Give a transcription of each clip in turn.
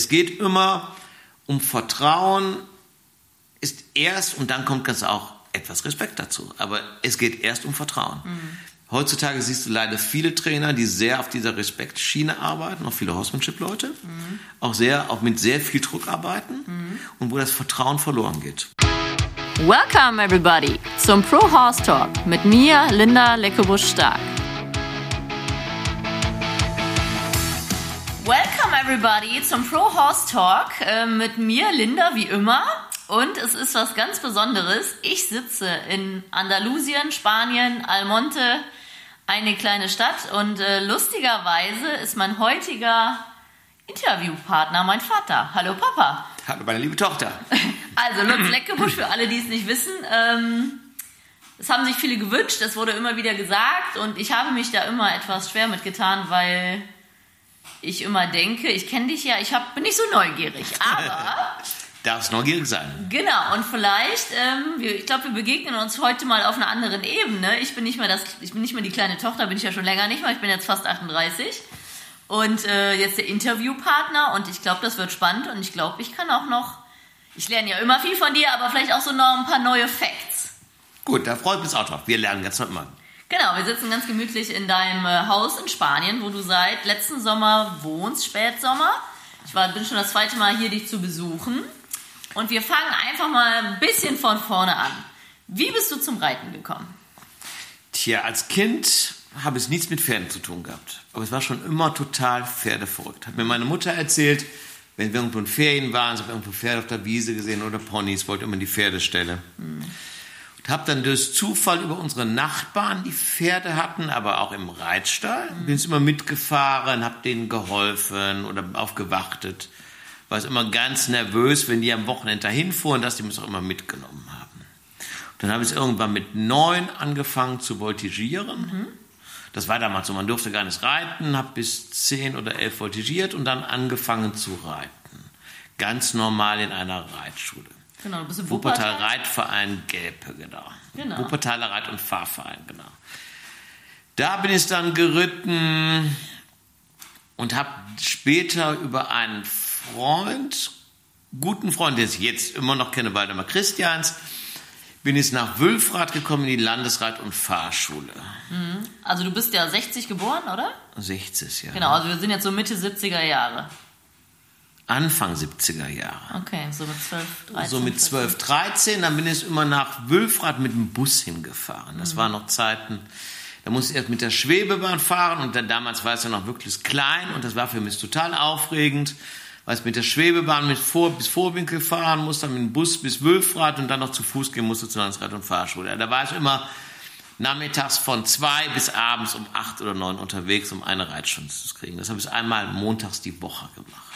Es geht immer um Vertrauen, ist erst und dann kommt ganz auch etwas Respekt dazu. Aber es geht erst um Vertrauen. Mhm. Heutzutage siehst du leider viele Trainer, die sehr auf dieser Respektschiene arbeiten, auch viele Horsemanship-Leute, mhm. auch sehr, auch mit sehr viel Druck arbeiten mhm. und wo das Vertrauen verloren geht. Welcome everybody zum Pro Horse Talk mit mir, Linda Leckebusch-Stark. Everybody zum Pro Horse Talk äh, mit mir, Linda, wie immer. Und es ist was ganz Besonderes. Ich sitze in Andalusien, Spanien, Almonte, eine kleine Stadt. Und äh, lustigerweise ist mein heutiger Interviewpartner mein Vater. Hallo Papa. Hallo meine liebe Tochter. Also Lutz Leckebusch, für alle, die es nicht wissen. Ähm, es haben sich viele gewünscht, es wurde immer wieder gesagt und ich habe mich da immer etwas schwer mitgetan, weil ich immer denke, ich kenne dich ja, ich hab, bin nicht so neugierig, aber... Darfst neugierig sein. Genau, und vielleicht, ähm, wir, ich glaube, wir begegnen uns heute mal auf einer anderen Ebene. Ich bin nicht mehr das, ich bin nicht mehr die kleine Tochter, bin ich ja schon länger nicht mehr, ich bin jetzt fast 38. Und äh, jetzt der Interviewpartner und ich glaube, das wird spannend und ich glaube, ich kann auch noch, ich lerne ja immer viel von dir, aber vielleicht auch so noch ein paar neue Facts. Gut, da freut mich auch drauf. Wir lernen ganz normal. Genau, wir sitzen ganz gemütlich in deinem äh, Haus in Spanien, wo du seit letzten Sommer wohnst, Spätsommer. Ich war, bin schon das zweite Mal hier, dich zu besuchen. Und wir fangen einfach mal ein bisschen von vorne an. Wie bist du zum Reiten gekommen? Tja, als Kind habe ich nichts mit Pferden zu tun gehabt. Aber es war schon immer total pferdeverrückt. Hat mir meine Mutter erzählt, wenn wir irgendwo in Ferien waren, so habe irgendwo Pferde auf der Wiese gesehen oder Ponys, wollte immer in die Pferdestelle. Mhm. Habe dann durch Zufall über unsere Nachbarn, die Pferde hatten, aber auch im Reitstall, mhm. bin ich immer mitgefahren, habe denen geholfen oder aufgewartet. War es immer ganz nervös, wenn die am Wochenende dahin fuhren, dass die mich auch immer mitgenommen haben. Dann habe ich irgendwann mit neun angefangen zu voltigieren. Mhm. Das war damals so, man durfte gar nicht reiten, habe bis zehn oder elf voltigiert und dann angefangen zu reiten. Ganz normal in einer Reitschule. Genau, du bist im Wuppertal. Wuppertal Reitverein Gelpe, genau. genau. Wuppertaler Reit- und Fahrverein, genau. Da bin ich dann geritten und habe später über einen Freund, guten Freund, den ich jetzt immer noch kenne, Waldemar Christians, bin ich nach Wülfrath gekommen in die Landesreit- und Fahrschule. Mhm. Also du bist ja 60 geboren, oder? 60, ja. Genau, also wir sind jetzt so Mitte 70er Jahre. Anfang 70er Jahre. Okay, so mit 12, 13. So mit 12, 13, dann bin ich immer nach Wülfrath mit dem Bus hingefahren. Das mhm. waren noch Zeiten, da musste ich erst mit der Schwebebahn fahren und dann damals war es ja noch wirklich klein und das war für mich total aufregend, weil ich mit der Schwebebahn mit vor, bis Vorwinkel fahren musste, dann mit dem Bus bis Wülfrath und dann noch zu Fuß gehen musste zur Landesreit- und Fahrschule. Da war ich immer nachmittags von zwei bis abends um acht oder neun unterwegs, um eine Reitstunde zu kriegen. Das habe ich einmal montags die Woche gemacht.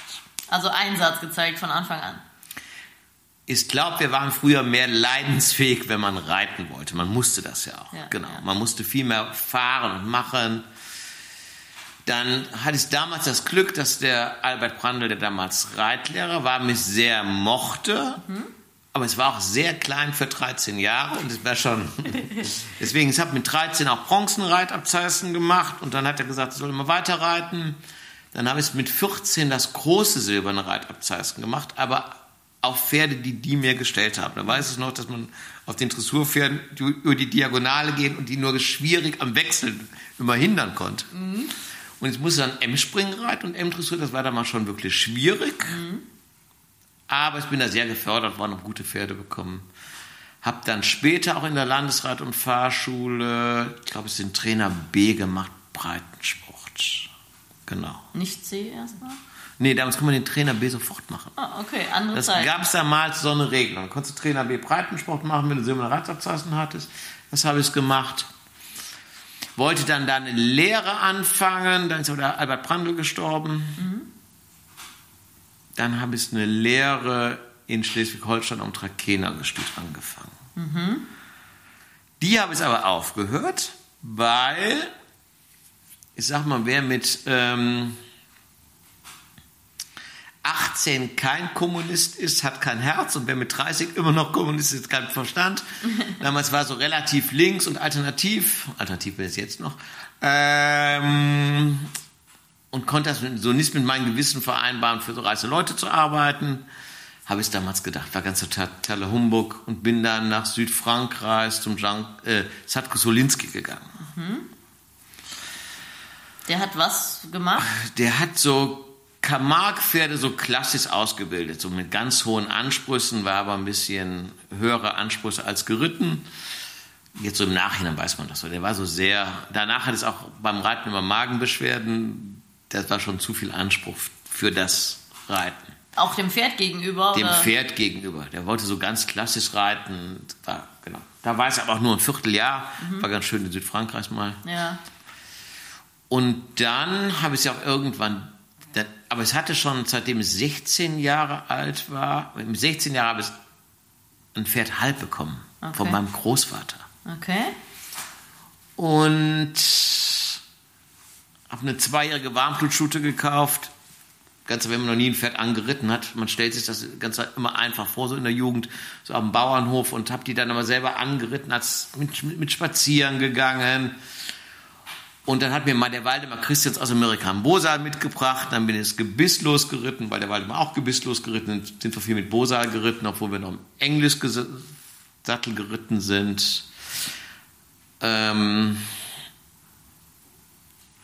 Also Einsatz gezeigt von Anfang an. Ich glaube, wir waren früher mehr leidensfähig, wenn man reiten wollte. Man musste das ja auch. Ja, genau. Ja. Man musste viel mehr fahren und machen. Dann hatte ich damals das Glück, dass der Albert Brandl, der damals Reitlehrer war, mich sehr mochte. Mhm. Aber es war auch sehr klein für 13 Jahre und es war schon. Deswegen, ich habe mit 13 auch Bronzenreitabzeichen gemacht und dann hat er gesagt, ich soll immer weiter reiten. Dann habe ich mit 14 das große silberne Reitabzeichen gemacht, aber auf Pferde, die die mir gestellt haben. Da weiß ich noch, dass man auf den Dressurpferden über die Diagonale gehen und die nur schwierig am Wechseln immer hindern konnte. Mhm. Und ich musste dann M-Springen reiten und M-Dressur, das war dann mal schon wirklich schwierig. Mhm. Aber ich bin da sehr gefördert worden, habe gute Pferde bekommen. Habe dann später auch in der Landesrat- und Fahrschule, ich glaube, es sind Trainer B gemacht, Breitensport. Genau. Nicht C erstmal? Nee, damals kann man den Trainer B sofort machen. Ah, okay, andere das Zeit. gab es damals so eine Regelung. Konntest du Trainer B Breitensport machen, wenn du silberne Reitabzeichen hattest. Das habe ich gemacht. Wollte dann da eine Lehre anfangen, dann ist aber der Albert Brandl gestorben. Mhm. Dann habe ich eine Lehre in Schleswig-Holstein am Trakehner-Gestüt angefangen. Mhm. Die habe ich aber aufgehört, weil ich sag mal, wer mit ähm, 18 kein Kommunist ist, hat kein Herz und wer mit 30 immer noch Kommunist ist, hat keinen Verstand. Damals war so relativ links und alternativ, alternativ bin es jetzt noch. Ähm, und konnte das so nicht mit meinem Gewissen vereinbaren, für so reiche Leute zu arbeiten. Habe ich damals gedacht, war ganz totaler Humbug und bin dann nach Südfrankreich zum Jean, äh, Sadko Solinski gegangen. Mhm. Der hat was gemacht? Der hat so Camargue-Pferde so klassisch ausgebildet, so mit ganz hohen Ansprüchen, war aber ein bisschen höhere Ansprüche als geritten. Jetzt so im Nachhinein weiß man das so. Der war so sehr, danach hat es auch beim Reiten immer Magenbeschwerden. Das war schon zu viel Anspruch für das Reiten. Auch dem Pferd gegenüber? Dem oder? Pferd gegenüber. Der wollte so ganz klassisch reiten. War, genau. Da war es aber auch nur ein Vierteljahr. Mhm. War ganz schön in Südfrankreich mal. Ja. Und dann habe ich es ja auch irgendwann, aber es hatte schon, seitdem es 16 Jahre alt war, im 16 Jahre habe ich ein Pferd halb bekommen okay. von meinem Großvater. Okay. Und habe eine zweijährige Warmblutschute gekauft. Ganz, wenn man noch nie ein Pferd angeritten hat, man stellt sich das Ganze immer einfach vor, so in der Jugend, so am Bauernhof und habe die dann aber selber angeritten, als mit, mit Spazieren gegangen und dann hat mir mal der Waldemar Christians aus Amerika einen Bosal mitgebracht. Dann bin ich es gebisslos geritten, weil der Waldemar auch gebisslos geritten ist. Sind wir viel mit Bosal geritten, obwohl wir noch im Englisch-Sattel geritten sind. Ähm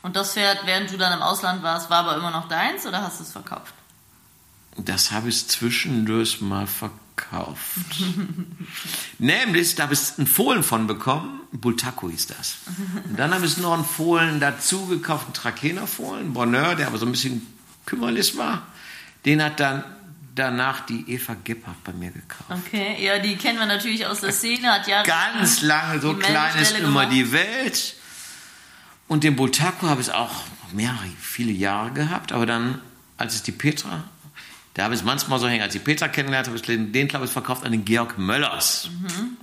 und das Pferd, während du dann im Ausland warst, war aber immer noch deins oder hast du es verkauft? Das habe ich zwischendurch mal verkauft gekauft. Nämlich, da habe ich einen Fohlen von bekommen. Bultaco hieß das. Und dann habe ich noch einen Fohlen dazu gekauft, einen Trakehner-Fohlen, Bonheur, der aber so ein bisschen kümmerlich war. Den hat dann danach die Eva Gebhardt bei mir gekauft. Okay, ja, die kennen wir natürlich aus der Szene. Hat ja Ganz lange, so klein ist immer die Welt. Und den Bultaco habe ich auch mehrere, viele Jahre gehabt, aber dann, als es die Petra da habe ich es manchmal so hängen. Als ich Peter kennengelernt habe, ich den, glaube ich, verkauft an den Georg Möllers. Mhm.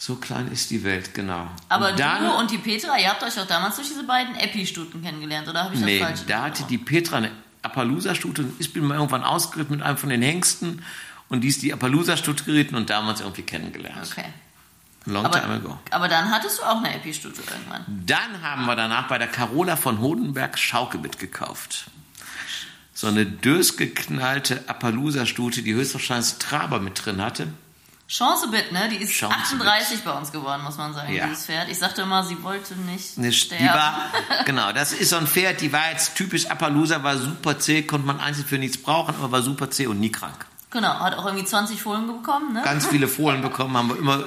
So klein ist die Welt, genau. Aber und dann, du und die Petra, ihr habt euch auch damals durch diese beiden Epi-Stuten kennengelernt, oder habe ich das nee, falsch da hatte die Petra eine Appaloosa-Stute und ich bin mal irgendwann ausgeritten mit einem von den Hengsten und die ist die Appaloosa-Stute geritten und damals irgendwie kennengelernt. Okay. Long aber, time ago. Aber dann hattest du auch eine Epi-Stute irgendwann. Dann haben wir danach bei der Carola von Hodenberg Schauke mitgekauft so eine durchgeknallte Appaloosa-Stute, die höchstwahrscheinlich Traber mit drin hatte. Chancebit, ne? Die ist Chance 38 bei uns geworden, muss man sagen, ja. dieses Pferd. Ich sagte immer, sie wollte nicht, nicht sterben. Die war, genau, das ist so ein Pferd, die war jetzt typisch Appaloosa, war super zäh, konnte man einzeln für nichts brauchen, aber war super zäh und nie krank. Genau, hat auch irgendwie 20 Fohlen bekommen, ne? Ganz viele Fohlen bekommen, haben wir immer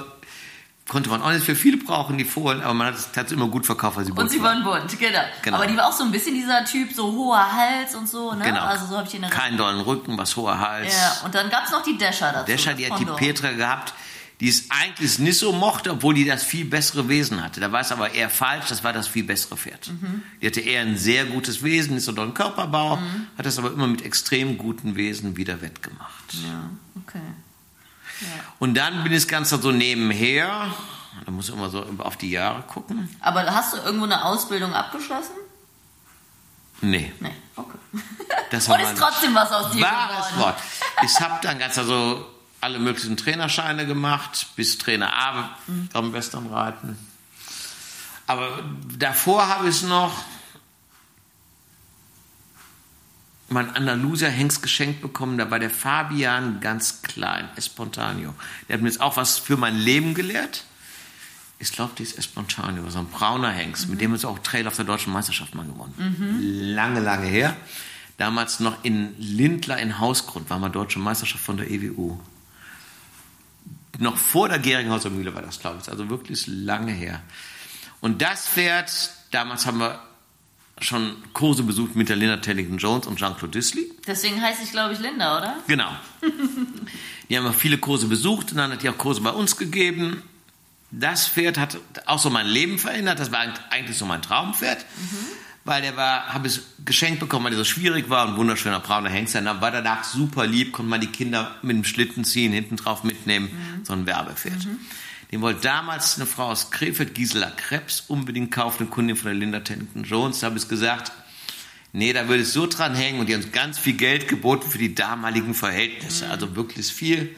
konnte man auch nicht für viele brauchen, die Fohlen, aber man hat es immer gut verkauft, weil sie bunt Und sie waren bunt, genau. genau. Aber die war auch so ein bisschen dieser Typ, so hoher Hals und so, ne? Genau. Also so habe ich in der Kein dollen Rücken, was hoher Hals. Ja, und dann gab es noch die Descher dazu. Descher, die hat die Petra gehabt, die es eigentlich nicht so mochte, obwohl die das viel bessere Wesen hatte. Da war es aber eher falsch, das war das viel bessere Pferd. Mhm. Die hatte eher ein sehr gutes Wesen, nicht so dollen Körperbau, mhm. hat das aber immer mit extrem guten Wesen wieder wettgemacht. Ja, okay. Ja. Und dann bin ich ganz so nebenher, da muss ich immer so auf die Jahre gucken. Aber hast du irgendwo eine Ausbildung abgeschlossen? Nee. Nee, okay. Das Und ist trotzdem was aus dir wahres geworden. Wort. Ich habe dann ganz also alle möglichen Trainerscheine gemacht, bis Trainer A mhm. am Westernreiten. Aber davor habe ich noch mein Andalusier Hengst geschenkt bekommen. Da war der Fabian ganz klein, Espontaneo. Der hat mir jetzt auch was für mein Leben gelehrt ich glaube, die ist Espontaneo, so ein brauner Hengst, mhm. mit dem wir auch Trail auf der deutschen Meisterschaft mal gewonnen. Mhm. Lange, lange her. Damals noch in Lindler in Hausgrund war mal deutsche Meisterschaft von der EWU. Noch vor der Geringhauser Mühle war das, glaube ich. Also wirklich lange her. Und das Pferd, damals haben wir schon Kurse besucht mit der Linda Tellington Jones und Jean-Claude Disley. Deswegen heiße ich, glaube ich, Linda, oder? Genau. die haben wir viele Kurse besucht und dann hat die auch Kurse bei uns gegeben das Pferd hat auch so mein Leben verändert. Das war eigentlich so mein Traumpferd. Mhm. Weil der war, habe ich geschenkt bekommen, weil der so schwierig war und wunderschöner brauner Hengst. Dann war danach super lieb, konnte man die Kinder mit dem Schlitten ziehen, hinten drauf mitnehmen. Mhm. So ein Werbepferd. Mhm. Den wollte damals eine Frau aus Krefeld, Gisela Krebs, unbedingt kaufen, eine Kundin von der Linda Tennington Jones. Da habe ich gesagt, nee, da würde ich so dran hängen und die haben uns ganz viel Geld geboten für die damaligen Verhältnisse. Mhm. Also wirklich viel.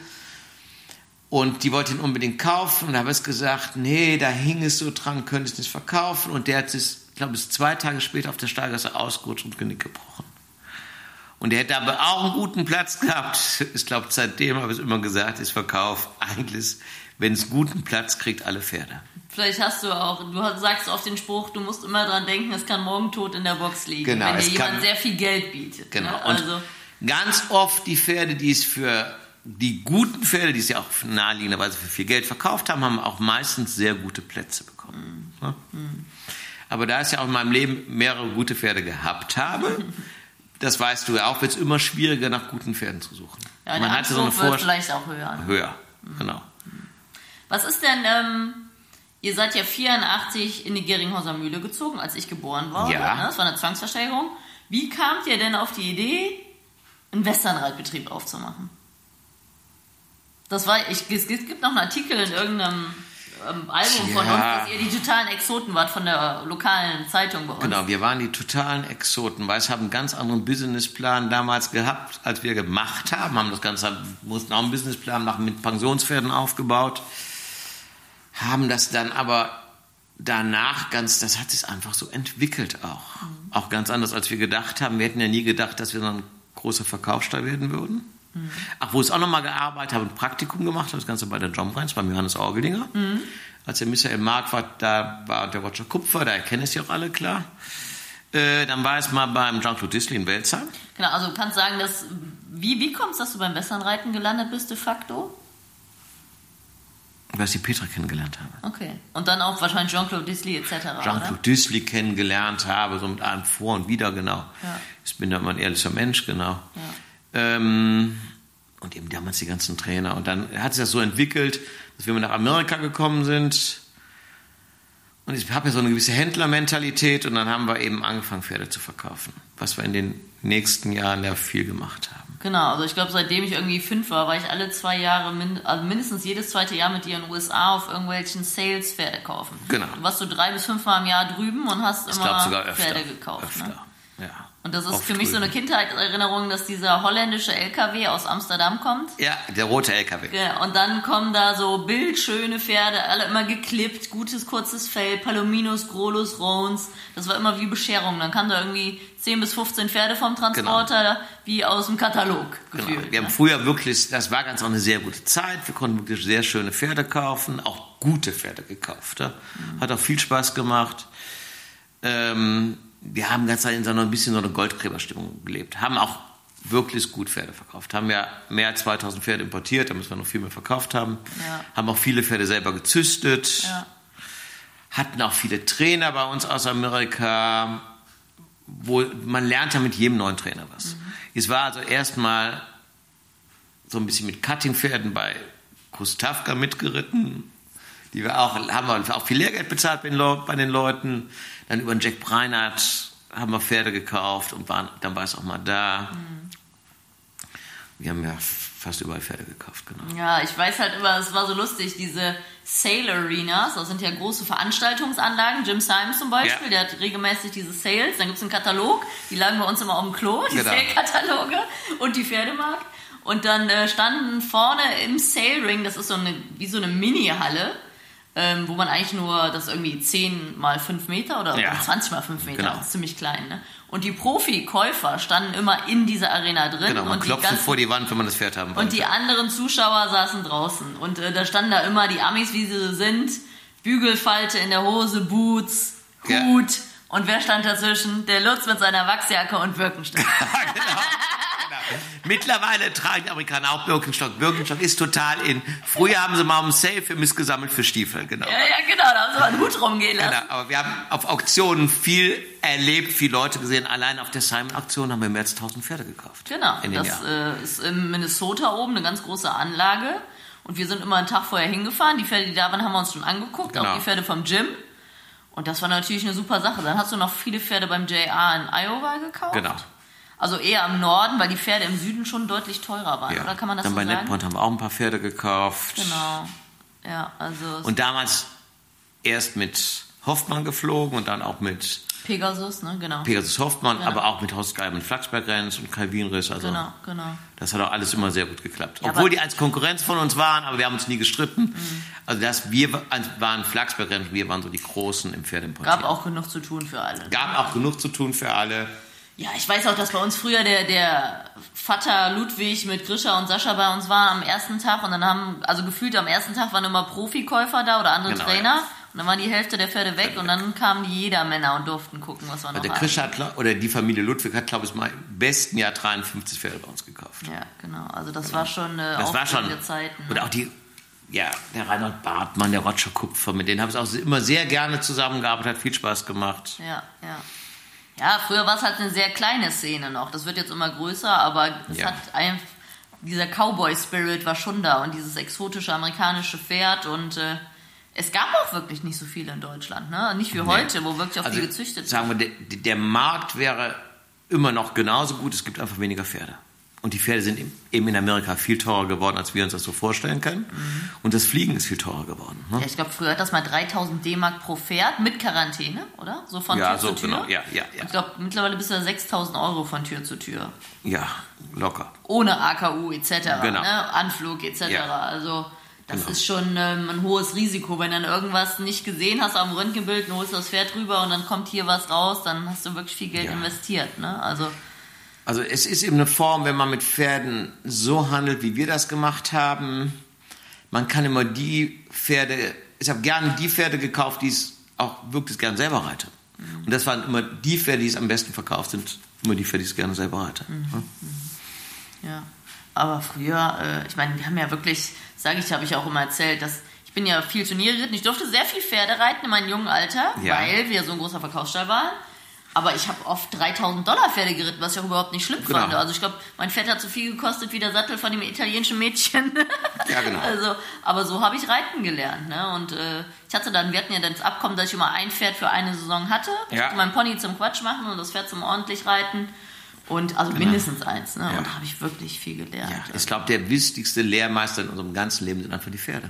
Und die wollte ihn unbedingt kaufen. Und da habe ich gesagt, nee, da hing es so dran, könnte es nicht verkaufen. Und der hat sich ich glaube, ist zwei Tage später auf der Steigasse ausgerutscht und Genick gebrochen. Und er hätte aber auch einen guten Platz gehabt. Ich glaube, seitdem habe ich es immer gesagt, ist Verkauf eigentlich, wenn es guten Platz kriegt, alle Pferde. Vielleicht hast du auch, du sagst oft den Spruch, du musst immer dran denken, es kann morgen tot in der Box liegen, Genau, wenn dir jemand kann- sehr viel Geld bietet. Genau. Ne? Also, ganz oft die Pferde, die es für die guten Pferde, die es ja auch naheliegenderweise für viel Geld verkauft haben, haben auch meistens sehr gute Plätze bekommen. Ne? Aber da ich ja auch in meinem Leben mehrere gute Pferde gehabt habe, das weißt du ja auch, wird es immer schwieriger, nach guten Pferden zu suchen. ja, Man hatte so eine Vorstellung. vielleicht auch höher. Höher, genau. Was ist denn, ähm, ihr seid ja 84 in die Geringhauser Mühle gezogen, als ich geboren war. Ja. Ne? Das war eine Zwangsversteigerung. Wie kamt ihr denn auf die Idee, einen Westernreitbetrieb aufzumachen? Das war, ich, es gibt noch einen Artikel in irgendeinem ähm, Album von Ja. uns, dass ihr die totalen Exoten wart von der lokalen Zeitung bei uns. Genau, wir waren die totalen Exoten, weil es haben einen ganz anderen Businessplan damals gehabt, als wir gemacht haben. Haben das Ganze, mussten auch einen Businessplan machen, mit Pensionspferden aufgebaut. Haben das dann aber danach ganz, das hat sich einfach so entwickelt auch. Auch ganz anders, als wir gedacht haben. Wir hätten ja nie gedacht, dass wir so ein großer Verkaufsstall werden würden. Ach, wo ich auch nochmal gearbeitet habe, ein Praktikum gemacht habe, das Ganze bei der Brands, beim Johannes Orgelinger. Als der Michael Mark war, da war der Roger Kupfer, da erkennen es ja auch alle klar. Äh, dann war es mal beim Jean-Claude Disley in Welzheim. Genau, also du kannst sagen, dass, wie, wie kommt es, dass du beim Westernreiten gelandet bist de facto? Weil ich die Petra kennengelernt habe. Okay. Und dann auch wahrscheinlich Jean-Claude Disley etc. Jean-Claude? Disley kennengelernt habe, so mit allem vor und wieder, genau. Ja. Ich bin da immer ein ehrlicher Mensch, genau. Ja. Ähm, und eben damals die ganzen Trainer. Und dann hat sich das so entwickelt, dass wir nach Amerika gekommen sind. Und ich habe ja so eine gewisse Händlermentalität und dann haben wir eben angefangen, Pferde zu verkaufen. Was wir in den nächsten Jahren ja viel gemacht haben. Genau, also ich glaube, seitdem ich irgendwie fünf war, war ich alle zwei Jahre, min also mindestens jedes zweite Jahr mit dir in den USA auf irgendwelchen Sales Pferde kaufen. Genau. Du warst so drei bis fünfmal im Jahr drüben und hast immer glaube sogar öfter. Pferde gekauft. öfter. Ne? Ja. Und das ist für mich so eine drüben. Kindheitserinnerung, dass dieser holländische LKW aus Amsterdam kommt. Ja, der rote LKW. Ja, und dann kommen da so bildschöne Pferde, alle immer geklippt, gutes kurzes Fell, Palominos, Grolus, Roans. Das war immer wie Bescherung. Dann kamen da irgendwie 10 bis 15 Pferde vom Transporter, wie aus dem Katalog Genau. gefühlt. Wir haben ne? früher wirklich, das war ganz auch eine sehr gute Zeit. Wir konnten wirklich sehr schöne Pferde kaufen, auch gute Pferde gekauft. Ja. Hat auch viel Spaß gemacht. Ähm, wir haben ganz in so einer, ein bisschen so eine Goldgräberstimmung gelebt. Haben auch wirklich gut Pferde verkauft. Haben ja mehr als 2000 Pferde importiert, da müssen wir noch viel mehr verkauft haben. Ja. Haben auch viele Pferde selber gezüchtet. Ja. Hatten auch viele Trainer bei uns aus Amerika, wo man lernt ja mit jedem neuen Trainer was. Es war also erstmal so ein bisschen mit Cuttingpferden bei Gustavka mitgeritten. Die wir auch, haben wir auch viel Lehrgeld bezahlt bei den Leuten. Dann über den Jack Breinert haben wir Pferde gekauft und waren, dann war es auch mal da. Wir haben ja fast überall Pferde gekauft, genau. Ja, ich weiß halt immer, es war so lustig, diese Sale Arenas, das sind ja große Veranstaltungsanlagen. Jim Simons zum Beispiel, Ja. der hat regelmäßig diese Sales. Dann gibt es einen Katalog, die lagen bei uns immer auf dem Klo, die Genau. Sale-Kataloge und die Pferdemarkt. Und dann äh, standen vorne im Sale Ring, das ist so eine, wie so eine Mini-Halle, ähm, wo man eigentlich nur, das irgendwie 10 mal 5 Meter oder Ja. 20 mal 5 Meter, Genau. das ist ziemlich klein. Ne? Und die Profikäufer standen immer in dieser Arena drin. Genau, man und die klopfte ganzen vor die Wand, wenn man das Pferd haben wollte. und die anderen Zuschauer saßen draußen. Und äh, da standen da immer die Amis, wie sie sind. Bügelfalte in der Hose, Boots, Ja. Hut. Und wer stand dazwischen? Der Lutz mit seiner Wachsjacke und Birkenstock. genau. Mittlerweile tragen die Amerikaner auch Birkenstock. Birkenstock ist total in. Früher haben sie mal um Sale für missgesammelt für Stiefel, genau. ja, ja, genau, da haben sie mal einen Hut rumgehen lassen. Genau, aber wir haben auf Auktionen viel erlebt, viele Leute gesehen. Allein auf der Simon-Auktion haben wir mehr als 1000 Pferde gekauft. Genau, das äh, ist in Minnesota oben eine ganz große Anlage. Und wir sind immer einen Tag vorher hingefahren. Die Pferde, die da waren, haben wir uns schon angeguckt. Genau. Auch die Pferde vom Gym. Und das war natürlich eine super Sache. Dann hast du noch viele Pferde beim JR in Iowa gekauft. Genau. Also eher im Norden, weil die Pferde im Süden schon deutlich teurer waren. Ja. Oder kann man das Dann so bei sagen? Netpoint haben wir auch ein paar Pferde gekauft. Genau. Ja, also Und damals erst mit Hoffmann geflogen und dann auch mit Pegasus, ne? Genau. Pegasus Hoffmann, Genau. aber auch mit Horst Geib und Flaxberg-Renz und Kai Wienriss. Also Genau, genau. das hat auch alles immer sehr gut geklappt. Ja, Obwohl die als Konkurrenz von uns waren, aber wir haben uns nie gestritten. Mhm. Also das, wir waren Flaxberg-Renz, wir waren so die Großen im Pferdemportier. Gab auch genug zu tun für alle. Gab auch genug zu tun für alle. Ja, ich weiß auch, dass bei uns früher der, der Vater Ludwig mit Grisha und Sascha bei uns war am ersten Tag und dann haben, also gefühlt am ersten Tag waren immer Profikäufer da oder andere Genau, Trainer ja. und dann waren die Hälfte der Pferde weg und dann kamen die Jedermänner und durften gucken, was wir noch Der haben. Krisch hat, oder die Familie Ludwig hat, glaube ich, mal im besten Jahr 53 Pferde bei uns gekauft. Ja, genau. Also das war schon eine Das war schon. Zeiten. ne? Und auch die, ja, der Reinhold Bartmann, der Roger Kupfer, mit denen habe ich auch immer sehr gerne zusammengearbeitet, hat viel Spaß gemacht. Ja, ja. Ja, früher war es halt eine sehr kleine Szene noch. Das wird jetzt immer größer, aber es Ja. hat einfach, dieser Cowboy-Spirit war schon da und dieses exotische amerikanische Pferd und äh, es gab auch wirklich nicht so viele in Deutschland, ne? Nicht wie heute, wo wirklich auch Also, viel gezüchtet sagen wir, der, der Markt wäre immer noch genauso gut, es gibt einfach weniger Pferde. Und die Pferde sind eben in Amerika viel teurer geworden, als wir uns das so vorstellen können. Und das Fliegen ist viel teurer geworden. Ne? Ja, ich glaube, früher hat das mal 3000 D-Mark pro Pferd mit Quarantäne, oder? So von Ja, Tür so, zu Tür. genau, ja, ja, ja. Ich glaube, mittlerweile bist du 6000 Euro von Tür zu Tür. Ja, locker. ohne AKU etc., Genau. ne? Anflug etc. Ja. Also das Genau. ist schon ähm, ein hohes Risiko. Wenn dann irgendwas nicht gesehen hast am Röntgenbild, holst du das Pferd rüber und dann kommt hier was raus, dann hast du wirklich viel Geld Ja. investiert. Ne? Also Also es ist eben eine Form, wenn man mit Pferden so handelt, wie wir das gemacht haben. Man kann immer die Pferde, ich habe gerne die Pferde gekauft, die es auch wirklich gern selber reite. Und das waren immer die Pferde, die es am besten verkauft sind, immer die Pferde, die es gerne selber reite. ja. Aber früher, äh, ich meine, wir haben ja wirklich, sage ich, habe ich auch immer erzählt, dass ich bin ja viel Turniere geritten. Ich durfte sehr viel Pferde reiten in meinem jungen Alter, Ja. weil wir so ein großer Verkaufsstall waren. Aber ich habe oft 3000 Dollar Pferde geritten, was ich auch überhaupt nicht schlimm Genau. fand. Also ich glaube, mein Pferd hat so viel gekostet wie der Sattel von dem italienischen Mädchen. Ja, genau. Also, aber so habe ich reiten gelernt. Ne? Und äh, ich hatte dann, wir hatten ja dann das Abkommen, dass ich immer ein Pferd für eine Saison hatte. Ich Ja. hatte mein Pony zum Quatsch machen und das Pferd zum ordentlich reiten. Und also mindestens eins. Ne? Ja. Und da habe ich wirklich viel gelernt. Ja, ich glaube, der wichtigste Lehrmeister in unserem ganzen Leben sind einfach die Pferde.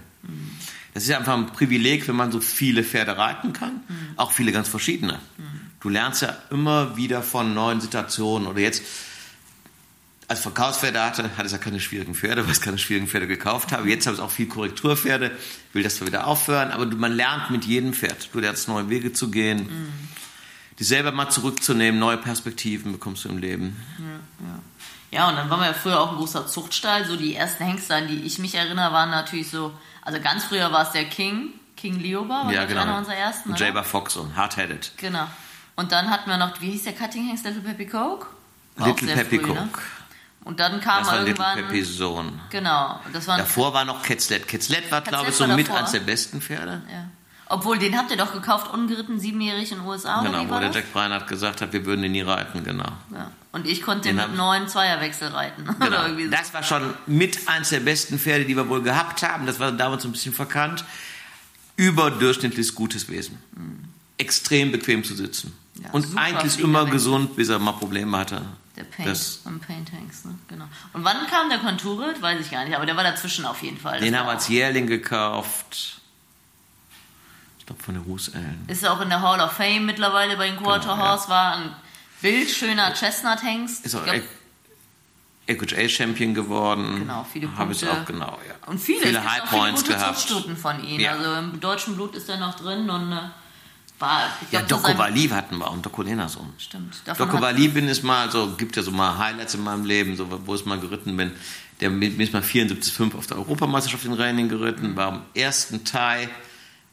Das ist einfach ein Privileg, wenn man so viele Pferde reiten kann, auch viele ganz verschiedene. Du lernst ja immer wieder von neuen Situationen oder jetzt als Verkaufspferde hatte, hatte ich ja keine schwierigen Pferde, weil ich keine schwierigen Pferde gekauft habe. Jetzt habe ich auch viel Korrekturpferde, will das wieder aufhören, aber man lernt mit jedem Pferd. Du lernst neue Wege zu gehen, dich selber mal zurückzunehmen, neue Perspektiven bekommst du im Leben. Ja, und dann waren wir ja früher auch ein großer Zuchtstall. So die ersten Hengste, an die ich mich erinnere, waren natürlich so, also ganz früher war es der King, King Leobar, war Ja, genau. einer unserer ersten. Und? Jaber Fox und Hard-Headed. Genau. Und dann hatten wir noch, wie hieß der Cutting Hengst, Little Peppy Coke? War Little Peppy früh, ne? Coke. Und dann kam Das war Little irgendwann. Peppys Sohn. Genau. Das war Davor war noch Ketzlet. Ketzlet war, glaube ich, so mit eines der besten Pferde. Ja. Obwohl, den habt ihr doch gekauft, ungeritten, siebenjährig in den USA, oder Genau, wo der? Jack Breinert gesagt hat, wir würden den nie reiten, genau. Ja. Und ich konnte Den mit neun Zweierwechsel reiten. genau. So. Das war schon mit eines der besten Pferde, die wir wohl gehabt haben. Das war damals ein bisschen verkannt. Überdurchschnittlich gutes Wesen. Extrem bequem zu sitzen. Ja, Und eigentlich immer gesund, bis er mal Probleme hatte. Der Paint, Das- am Paint Hengst, ne? Genau. Und wann kam der Contourette? Weiß ich gar nicht, aber der war dazwischen auf jeden Fall. Das Den haben wir als Jährling gekauft. Ich glaube, von der Ruß. Ist auch in der Hall of Fame mittlerweile bei den Quarter Genau, ja. Horse, war ein bildschöner Chestnut-Hengst. Ist auch Ich glaub, EQA-Champion geworden. Genau, viele Habe ich Punkte. auch, genau, ja. und viele, viele High auch viele Points gute gehabt. Zuchtstuten von ihm. Ja. Also im deutschen Blut ist er noch drin und äh, war, ich Ja, glaub, Doko Vali hatten wir auch, Doko Lena-Sohn. Stimmt. Davon Doko Vali bin ich mal, so gibt ja so mal Highlights in meinem Leben, so, wo ich mal geritten bin. Der bin ich mal 74,5 auf der Europameisterschaft in Reining geritten, war am ersten Teil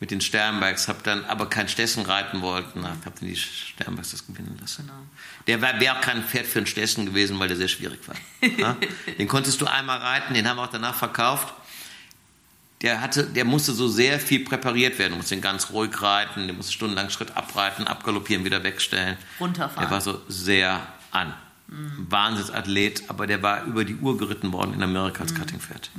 mit den Sternbergs, hab dann aber kein Stessen reiten wollten, hab dann die Sternbergs das gewinnen lassen. Genau. Der wäre auch kein Pferd für einen Stessen gewesen, weil der sehr schwierig war. Ja? Den konntest du einmal reiten, den haben wir auch danach verkauft. Der, hatte, der musste so sehr viel präpariert werden. Du musst den ganz ruhig reiten, der musste stundenlang Schritt abreiten, abgaloppieren, wieder wegstellen. Runterfahren. Der war so sehr an. Wahnsinnsathlet, aber der war über die Uhr geritten worden in Amerika als Cuttingpferd.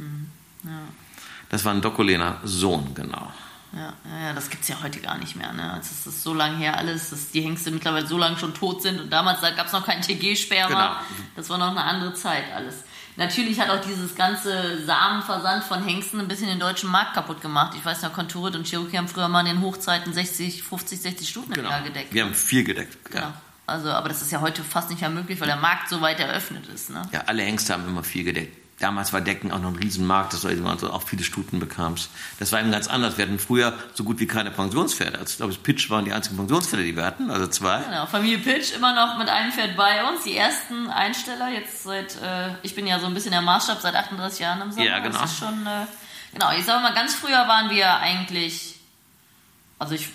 Das war ein Dokolener Sohn, genau. Ja, ja, das gibt es ja heute gar nicht mehr. Ne? Es ist so lange her alles, dass die Hengste mittlerweile so lange schon tot sind und damals gab es noch kein TG-Sperma. Genau. Das war noch eine andere Zeit alles. Natürlich hat auch dieses ganze Samenversand von Hengsten ein bisschen den deutschen Markt kaputt gemacht. Ich weiß noch, Conturit und Cherokee haben früher mal in den Hochzeiten 60, 50, 60 Stunden Genau. im Jahr gedeckt. Wir haben viel gedeckt. Genau. Ja. Also, aber das ist ja heute fast nicht mehr möglich, weil der Markt so weit eröffnet ist. Ne? ja, alle Hengste haben immer viel gedeckt. Damals war Decken auch noch ein Riesenmarkt, dass du also auch viele Stuten bekamst. Das war eben ganz anders. Wir hatten früher so gut wie keine Pensionspferde. Also, ich glaube, Pitch waren die einzigen Pensionspferde, die wir hatten, also zwei. Genau, Familie Pitch immer noch mit einem Pferd bei uns. Die ersten Einsteller jetzt seit, äh, ich bin ja so ein bisschen der Maßstab seit 38 Jahren im Sommer. Ja, genau. Das ist schon, äh, genau, ich sage mal, ganz früher waren wir eigentlich, also ich,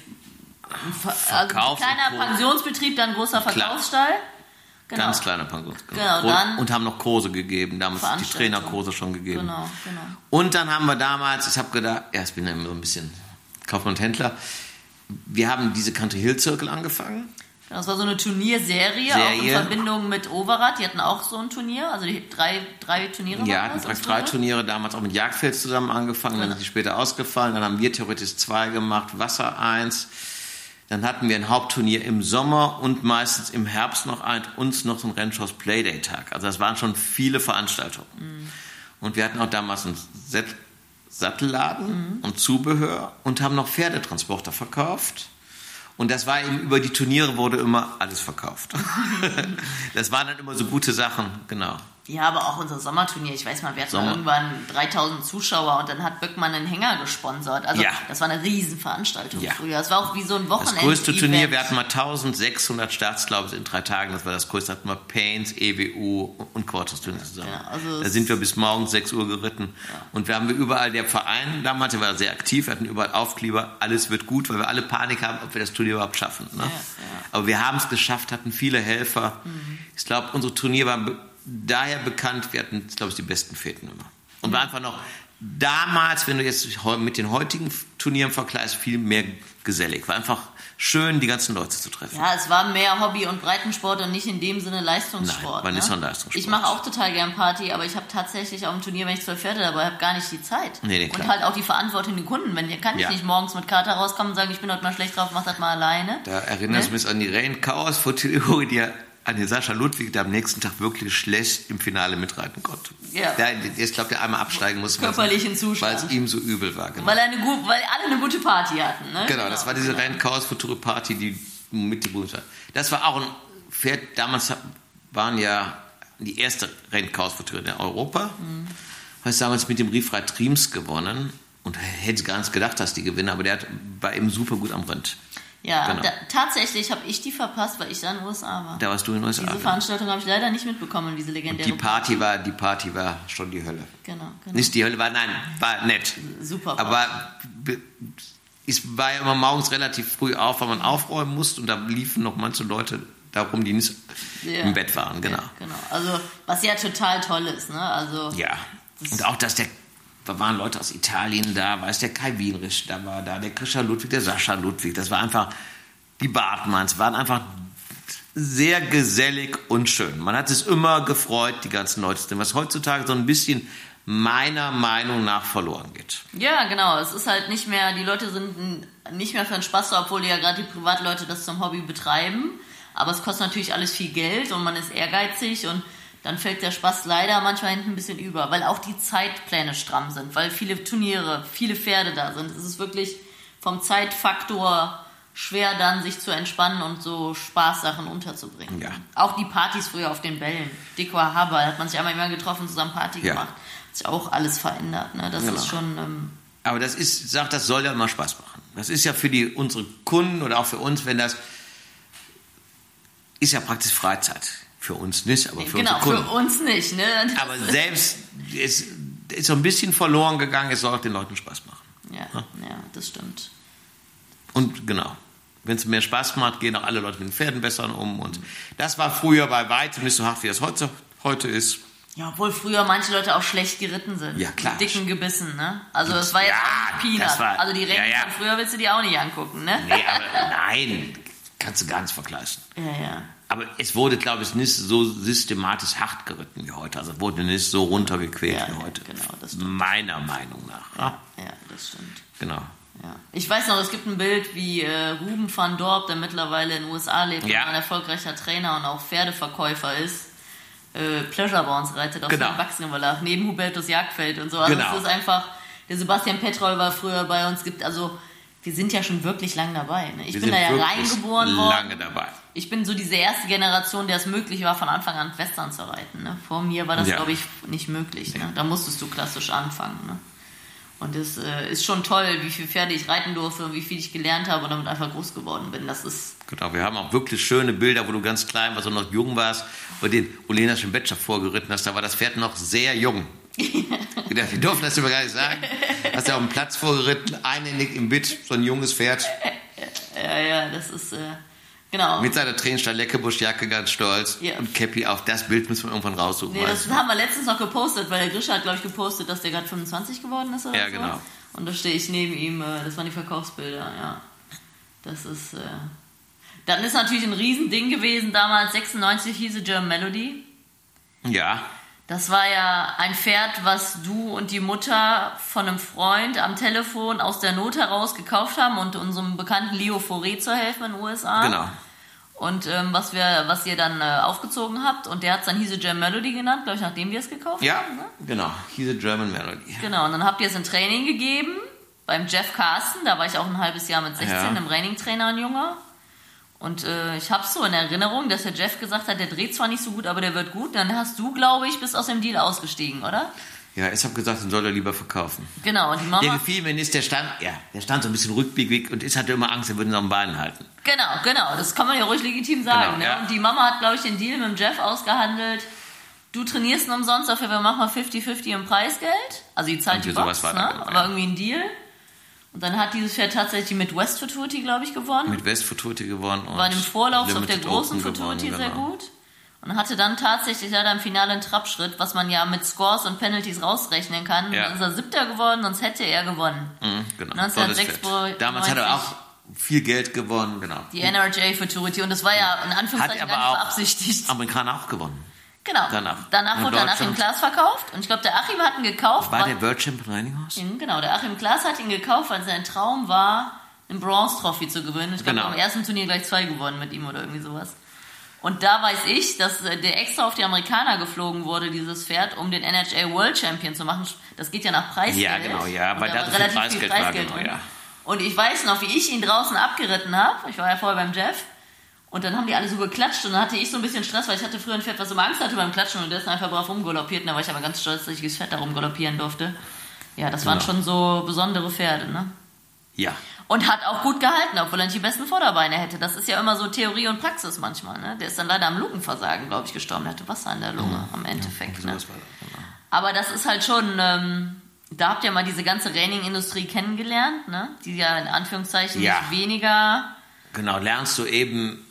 ein Ver- also kleiner. Pensionsbetrieb, dann großer Verkaufsstall. Genau. Ganz kleiner Pension. Genau, und, dann- und haben noch Kurse gegeben, damals die. Trainerkurse schon gegeben. Genau, genau. Und dann haben wir damals, ich habe gedacht, ja, ich bin ja immer so ein bisschen Kaufmann und Händler, wir haben diese Country Hill Circle angefangen. Das war so eine Turnierserie, auch in Serie. Verbindung mit Overath. Die hatten auch so ein Turnier, also die drei, drei Turniere. Ja, hatten das, direkt drei. Turniere damals auch mit Jagdfels zusammen angefangen, dann sind die später ausgefallen. Dann haben wir theoretisch zwei gemacht, Wasser eins. Dann hatten wir ein Hauptturnier im Sommer und meistens im Herbst noch ein, uns noch so ein Rennschaus Playday-Tag. Also das waren schon viele Veranstaltungen. Und wir hatten auch damals einen Sattelladen und Zubehör und haben noch Pferdetransporter verkauft. Und das war eben über die Turniere wurde immer alles verkauft. das waren dann immer so gute Sachen, genau. Ja, aber auch unser Sommerturnier. Ich weiß mal, wir hatten Sommer. irgendwann 3000 Zuschauer und dann hat Böckmann einen Hänger gesponsert. Also Ja. das war eine Riesenveranstaltung Ja. früher. Es war auch wie so ein Das Wochenende. größte Turnier, wir hatten mal 1600 Starts, glaube ich, in drei Tagen. Das war das größte. Hatten wir Paints, EWU und Quarters-Turnier zusammen. Ja, also da sind wir bis morgens 6 Uhr geritten. Und wir haben wir überall, der Verein damals, der war sehr aktiv, wir hatten überall Aufkleber, alles wird gut, weil wir alle Panik haben, ob wir das Turnier überhaupt schaffen. Ne? Aber wir haben es geschafft, hatten viele Helfer. Ich glaube, unser Turnier war daher bekannt, wir hatten, glaube ich, die besten Fäden immer. Und war einfach noch damals, wenn du jetzt mit den heutigen Turnieren vergleichst, viel mehr gesellig. War einfach schön, die ganzen Leute zu treffen. Ja, es war mehr Hobby- und Breitensport und nicht in dem Sinne Leistungssport. Nein, war nicht ne? so ein Leistungssport. Ich mache auch total gern Party, aber ich habe tatsächlich auf dem Turnier, wenn ich zwölf Pferde dabei habe, gar nicht die Zeit. Nee, nee, und klar. halt auch die Verantwortung den Kunden. Wenn kann ich Ja. nicht morgens mit Kater rauskommen und sagen, ich bin heute mal schlecht drauf, mach das mal alleine. Da erinnerst du mich an die Rain Chaos Fotologie, die an den Sascha Ludwig, der am nächsten Tag wirklich schlecht im Finale mitreiten konnte. Ja. Der, ich glaube, der einmal absteigen musste, Körperlichen Zustand. weil es ihm so übel war. Genau, Weil, eine weil alle eine gute Party hatten. Ne? genau das war diese genau. Rain Chaos Fotologie Party, die mit die Bundeswehr. Das war auch ein Pferd, damals waren ja die erste Rain Chaos Fotologie in Europa. Mhm. Hat damals mit dem Riefrei Triems gewonnen. Und hätte gar nicht gedacht, dass die gewinnen, aber der hat, war eben super gut am Rind. Ja, Genau. da, tatsächlich habe ich die verpasst, weil ich da in den USA war. Da warst du in den USA. Diese Veranstaltung habe ich leider nicht mitbekommen, diese legendäre Die Party war, die Party war schon die Hölle. Genau, genau. Nicht die Hölle, war nein, war nett. Super. Aber be- es war ja immer morgens relativ früh auf, weil man aufräumen musste und da liefen noch manche Leute darum, die nicht Ja. im Bett waren, genau. Ja, genau. Also, was ja total toll ist, ne? Also, Ja. Und auch, dass der, da waren Leute aus Italien da, weiß der Kai Wienrich, da war da, der Christian Ludwig, der Sascha Ludwig, das war einfach, die Bartmanns waren einfach sehr gesellig und schön. Man hat es immer gefreut, die ganzen Leute zu sehen, was heutzutage so ein bisschen meiner Meinung nach verloren geht. ja, genau. Es ist halt nicht mehr, die Leute sind nicht mehr für den Spaß obwohl ja gerade die Privatleute das zum Hobby betreiben. Aber es kostet natürlich alles viel Geld und man ist ehrgeizig und dann fällt der Spaß leider manchmal hinten ein bisschen über, weil auch die Zeitpläne stramm sind, weil viele Turniere, viele Pferde da sind. Es ist wirklich vom Zeitfaktor schwer dann sich zu entspannen und so Spaßsachen unterzubringen. Ja. Auch die Partys früher auf den Bällen. Dekor Haber, hat man sich einmal immer getroffen, zusammen Party Ja. gemacht. Hat sich auch alles verändert. Ne? Das Genau. ist schon. Ähm, Aber das ist, ich sag, das soll ja immer Spaß machen. Das ist ja für die, unsere Kunden oder auch für uns, wenn das, ist ja praktisch Freizeit. Für uns nicht, aber für genau, unsere für Kunden. uns nicht. Ne? Das Aber ist- selbst, es ist so ein bisschen verloren gegangen, es soll auch den Leuten Spaß machen. Ja, ja, das stimmt. Und genau, wenn es mehr Spaß macht, gehen auch alle Leute mit den Pferden besser um. Und das war früher bei weitem nicht so hart, wie es heute, heute ist. Ja, obwohl früher manche Leute auch schlecht geritten sind. Ja, klar. Mit dicken Gebissen, ne? Also es war jetzt Ja, auch nicht Peanut. das war- also die Rennen ja, ja. von früher willst du dir auch nicht angucken, ne? Nee, aber nein, kannst du gar nicht vergleichen. Ja, ja. Aber es wurde, glaube ich, nicht so systematisch hart geritten wie heute. Also wurde nicht so runtergequält Ja, wie heute. genau, das stimmt. Meiner Meinung nach. Ja, Ja, das stimmt. genau. Ja. Ich weiß noch, es gibt ein Bild, wie äh, Ruben van Dorp, der mittlerweile in den USA lebt Ja. und ein erfolgreicher Trainer und auch Pferdeverkäufer ist, äh, Pleasure Bounce reitet auf Genau. dem Erwachsenenverlag, neben Hubertus Jagdfeld und so. Also Genau. es ist einfach, der Sebastian Petrol war früher bei uns, gibt also, wir sind ja schon wirklich lang dabei. Ne? Ich Wir bin da ja reingeboren worden. lange dabei. Ich bin so diese erste Generation, der es möglich war, von Anfang an Western zu reiten. Ne? Vor mir war das, Ja. glaube ich, nicht möglich. Ne? Da musstest du klassisch anfangen. Ne? Und es äh, ist schon toll, wie viele Pferde ich reiten durfte und wie viel ich gelernt habe und damit einfach groß geworden bin. Das ist Genau, wir haben auch wirklich schöne Bilder, wo du ganz klein warst und noch jung warst und den Olenaschen Betscher vorgeritten hast. Da war das Pferd noch sehr jung. Wir dürfen das immer gar nicht sagen. Hast ja auf dem Platz vorgeritten, einhändig im Bit, so ein junges Pferd ja, ja, das ist äh, genau. mit seiner Tränenstahl Leckebuschjacke ganz stolz Ja. und Cappy auf. Das Bild müssen wir irgendwann raussuchen. Nee, das haben wir letztens noch gepostet, weil der Grisha hat, glaube ich, gepostet, dass der gerade 25 geworden ist oder Ja, so. genau. Und da stehe ich neben ihm, äh, das waren die Verkaufsbilder, ja. Das ist, äh Dann ist natürlich ein Riesending gewesen, damals 96 hieße German Melody. ja, Das war ja ein Pferd, was du und die Mutter von einem Freund am Telefon aus der Not heraus gekauft haben und unserem bekannten Leo Fauré zu helfen in den USA. genau. Und ähm, was wir, was ihr dann äh, aufgezogen habt und der hat es dann Hise Jam Melody genannt, glaube ich, nachdem wir es gekauft Ja, haben. Ne? genau. He's a German Melody. Genau, und dann habt ihr es in Training gegeben beim Jeff Carsten, da war ich auch ein halbes Jahr mit 16 Ja. im Training-Trainer ein Junger. Und äh, ich habe so in Erinnerung, dass der Jeff gesagt hat, der dreht zwar nicht so gut, aber der wird gut. Dann hast du, glaube ich, bist aus dem Deal ausgestiegen, oder? Ja, ich habe gesagt, den soll er lieber verkaufen. Genau, und die Der Mama. gefiel mir nicht, der stand, ja, der stand so ein bisschen rückbiegig und ich hatte immer Angst, er würde ihn am Bein halten. Genau, genau, das kann man ja ruhig legitim sagen. Genau, ne? ja. Und die Mama hat, glaube ich, den Deal mit dem Jeff ausgehandelt. Du trainierst ihn umsonst, dafür wir machen mal 50-50 im Preisgeld. Also die zahlt die Box, ne? aber ja. irgendwie ein Deal. Und dann hat dieses Pferd tatsächlich mit West Futurity, glaube ich, gewonnen. Mit West Futurity gewonnen. und war im Vorlauf auf der großen Open Futurity gewonnen, sehr genau. gut. Und hatte dann tatsächlich leider im Finale einen Trabschritt, was man ja mit Scores und Penalties rausrechnen kann. Ja. Dann ist er Siebter geworden, sonst hätte er gewonnen. Mhm, genau. 1996 Tolles Pferd. Damals hat er auch viel Geld gewonnen, genau. Die NRJ Futurity. Und das war ja in Hat Anführungszeichen aber gar nicht auch beabsichtigt. Amerikaner auch gewonnen. Genau. Danach. Danach wurde Achim Deutschland- Klaas verkauft. Und ich glaube, der Achim hat ihn gekauft. War der World Champion Reininghaus? Genau, der Achim Klaas hat ihn gekauft, weil sein Traum war, einen Bronze-Trophy zu gewinnen. Ich glaube, Genau. am ersten Turnier gleich zwei gewonnen mit ihm oder irgendwie sowas. Und da weiß ich, dass äh, der extra auf die Amerikaner geflogen wurde, dieses Pferd, um den NHA World Champion zu machen. Das geht ja nach Preisgeld. Ja, genau, ja, weil da war so viel relativ Preisgeld war, genau, ja. Und ich weiß noch, wie ich ihn draußen abgeritten habe. Ich war ja vorher beim Jeff. Und dann haben die alle so geklatscht und dann hatte ich so ein bisschen Stress, weil ich hatte früher ein Pferd, was immer Angst hatte beim Klatschen und der ist einfach brav rumgaloppiert. Und da war ich aber ganz stolz, dass ich das Pferd da rumgaloppieren durfte. Ja, das waren Genau. schon so besondere Pferde, ne? Ja. Und hat auch gut gehalten, obwohl er nicht die besten Vorderbeine hätte. Das ist ja immer so Theorie und Praxis manchmal, ne? Der ist dann leider am Lungenversagen, glaube ich, gestorben. Der hatte Wasser in der Lunge am Endeffekt, ne? War das, genau. Aber das ist halt schon, ähm, da habt ihr mal diese ganze Reining-Industrie kennengelernt, ne? Die ja in Anführungszeichen Ja. nicht weniger Genau, lernst du eben,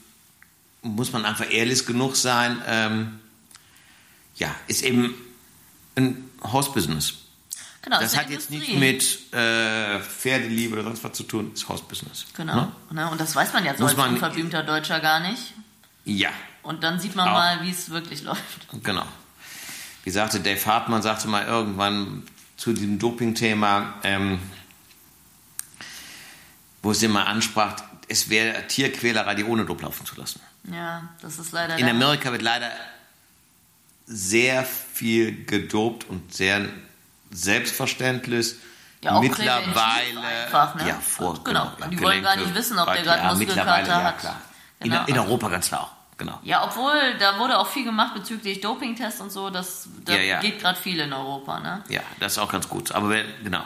muss man einfach ehrlich genug sein, ähm, ja, ist eben ein Horse-Business. Genau, Das hat eine jetzt Industrie. nichts mit äh, Pferdeliebe oder sonst was zu tun, ist Horse-Business. Genau. Ne? Ne? Und das weiß man ja so Muss als man- unverblümter Deutscher gar nicht. Ja, Und dann sieht man Auch. mal, wie es wirklich läuft. genau. Wie sagte Dave Hartmann, sagte mal irgendwann zu diesem Doping-Thema, ähm, wo es immer ansprach, es wäre Tierquälerei, die ohne Dop laufen zu lassen. Ja, das ist leider. In Amerika wird leider sehr viel gedopt und sehr selbstverständlich. Ja, auch mittlerweile, einfach, ne? ja, vor, Genau, ja, die wollen gar nicht wissen, ob der ja, gerade Muskelkater mittlerweile, ja, hat. klar. Genau, in, in also- Europa ganz klar auch, genau. Ja, obwohl, da wurde auch viel gemacht bezüglich Dopingtests und so, das, da Ja, ja. geht gerade viel in Europa, ne? Ja, das ist auch ganz gut. Aber wenn, genau,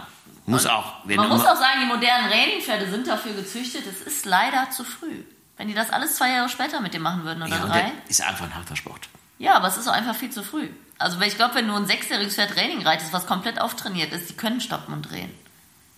muss auch. Wenn Man muss auch sagen, die modernen Trainingpferde sind dafür gezüchtet, es ist leider zu früh. Wenn die das alles zwei Jahre später mit dir machen würden oder ja, drei. ist einfach ein harter Sport. Ja, aber es ist auch einfach viel zu früh. Also weil ich glaube, wenn du ein sechsjähriges Pferd Training reitest, was komplett auftrainiert ist, die können stoppen und drehen.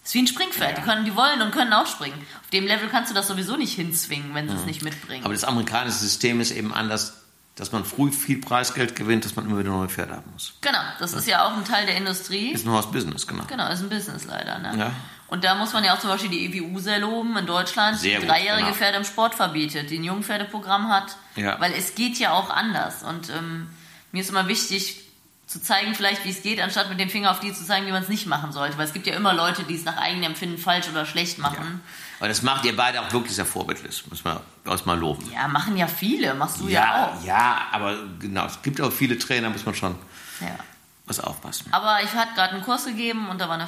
Das ist wie ein Springpferd. Die, können, die wollen und können auch springen. Auf dem Level kannst du das sowieso nicht hinzwingen, wenn sie es nicht mitbringen. Aber das amerikanische System ist eben anders, dass man früh viel Preisgeld gewinnt, dass man immer wieder neue Pferde haben muss. genau, das ist ja auch ein Teil der Industrie. Ist ein Horse-Business, genau. Genau, ist ein Business leider. Ne? Ja. Und da muss man ja auch zum Beispiel die EWU sehr loben in Deutschland, Sehr die dreijährige genau. Pferde im Sport verbietet, die ein Jungpferdeprogramm hat, Ja. weil es geht ja auch anders. Und ähm, mir ist immer wichtig zu zeigen, vielleicht wie es geht, anstatt mit dem Finger auf die zu zeigen, wie man es nicht machen sollte. Weil es gibt ja immer Leute, die es nach eigenem Empfinden falsch oder schlecht machen. Aber das macht ihr beide auch wirklich sehr vorbildlich, muss man erstmal loben. Ja, machen ja viele, machst du ja, auch. Ja, aber genau, es gibt auch viele Trainer, muss man schon Ja. was aufpassen. Aber ich hatte gerade einen Kurs gegeben und da war eine.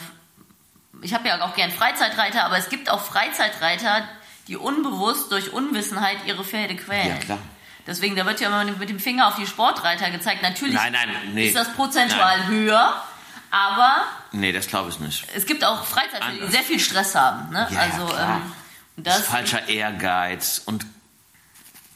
Ich habe ja auch gern Freizeitreiter, aber es gibt auch Freizeitreiter, die unbewusst durch Unwissenheit ihre Pferde quälen. Ja, klar. Deswegen, da wird ja immer mit dem Finger auf die Sportreiter gezeigt. Natürlich Nein, nein, nee. ist das prozentual höher, aber Nee, das glaube ich nicht. es gibt auch Freizeitreiter, die sehr viel Stress haben. Ne? Ja, also klar. ähm, Das das falscher Ehrgeiz und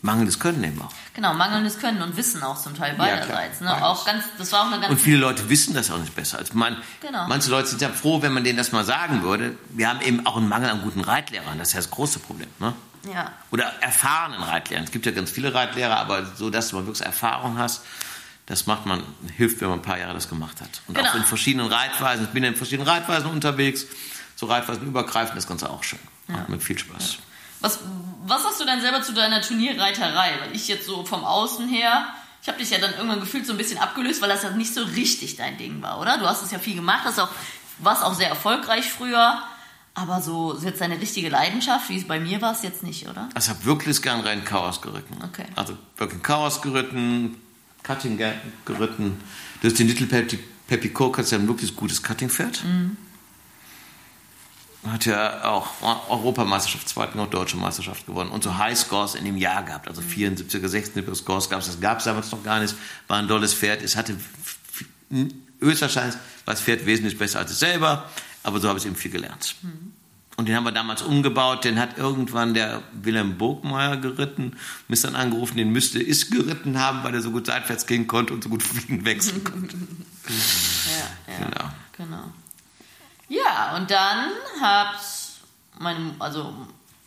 mangelndes Können eben auch. Genau mangelndes Können und Wissen auch zum Teil beiderseits. ne? beides. Auch ganz, das war auch eine ganz Und viele Leute wissen das auch nicht besser. Also man, Genau. Manche Leute sind ja froh, wenn man denen das mal sagen würde. Wir haben eben auch einen Mangel an guten Reitlehrern. Das ist ja das große Problem. Ne? ja. Oder erfahrenen Reitlehrern. Es gibt ja ganz viele Reitlehrer, aber so, dass du mal wirklich Erfahrung hast, das macht man, hilft, wenn man ein paar Jahre das gemacht hat. Und Genau. auch in verschiedenen Reitweisen. Ich bin in verschiedenen Reitweisen unterwegs. So Reitweisen übergreifend, das Ganze auch schön. Macht mir viel Spaß. Was, was hast du denn selber zu deiner Turnierreiterei? Weil ich jetzt so vom Außen her, ich habe dich ja dann irgendwann gefühlt so ein bisschen abgelöst, weil das ja nicht so richtig dein Ding war, oder? Du hast es ja viel gemacht, hast auch, warst auch sehr erfolgreich früher, aber so jetzt deine richtige Leidenschaft, wie es bei mir war, es jetzt nicht, oder? Also ich habe wirklich gern Rennen Chaos geritten. Okay. Also wirklich Chaos geritten, Cutting ge- geritten. Das ist den Little Peppy, Peppy Coke, das ist ja ein wirklich gutes Cutting-Pferd. Hat ja auch Europameisterschaft, zweite noch deutsche Meisterschaft gewonnen und so High Scores in dem Jahr gehabt. Also 74er, 76er Scores gab es. Das gab es damals noch gar nicht. War ein tolles Pferd. Es hatte höchstwahrscheinlich war das Pferd wesentlich besser als es selber, aber so habe ich eben viel gelernt. Und den haben wir damals umgebaut. Den hat irgendwann der Wilhelm Burgmeier geritten. Ist dann angerufen, den müsste ich geritten haben, weil er so gut seitwärts gehen konnte und so gut fliegen wechseln konnte. Ja, ja. Genau. Genau. Ja, und dann habt meine, also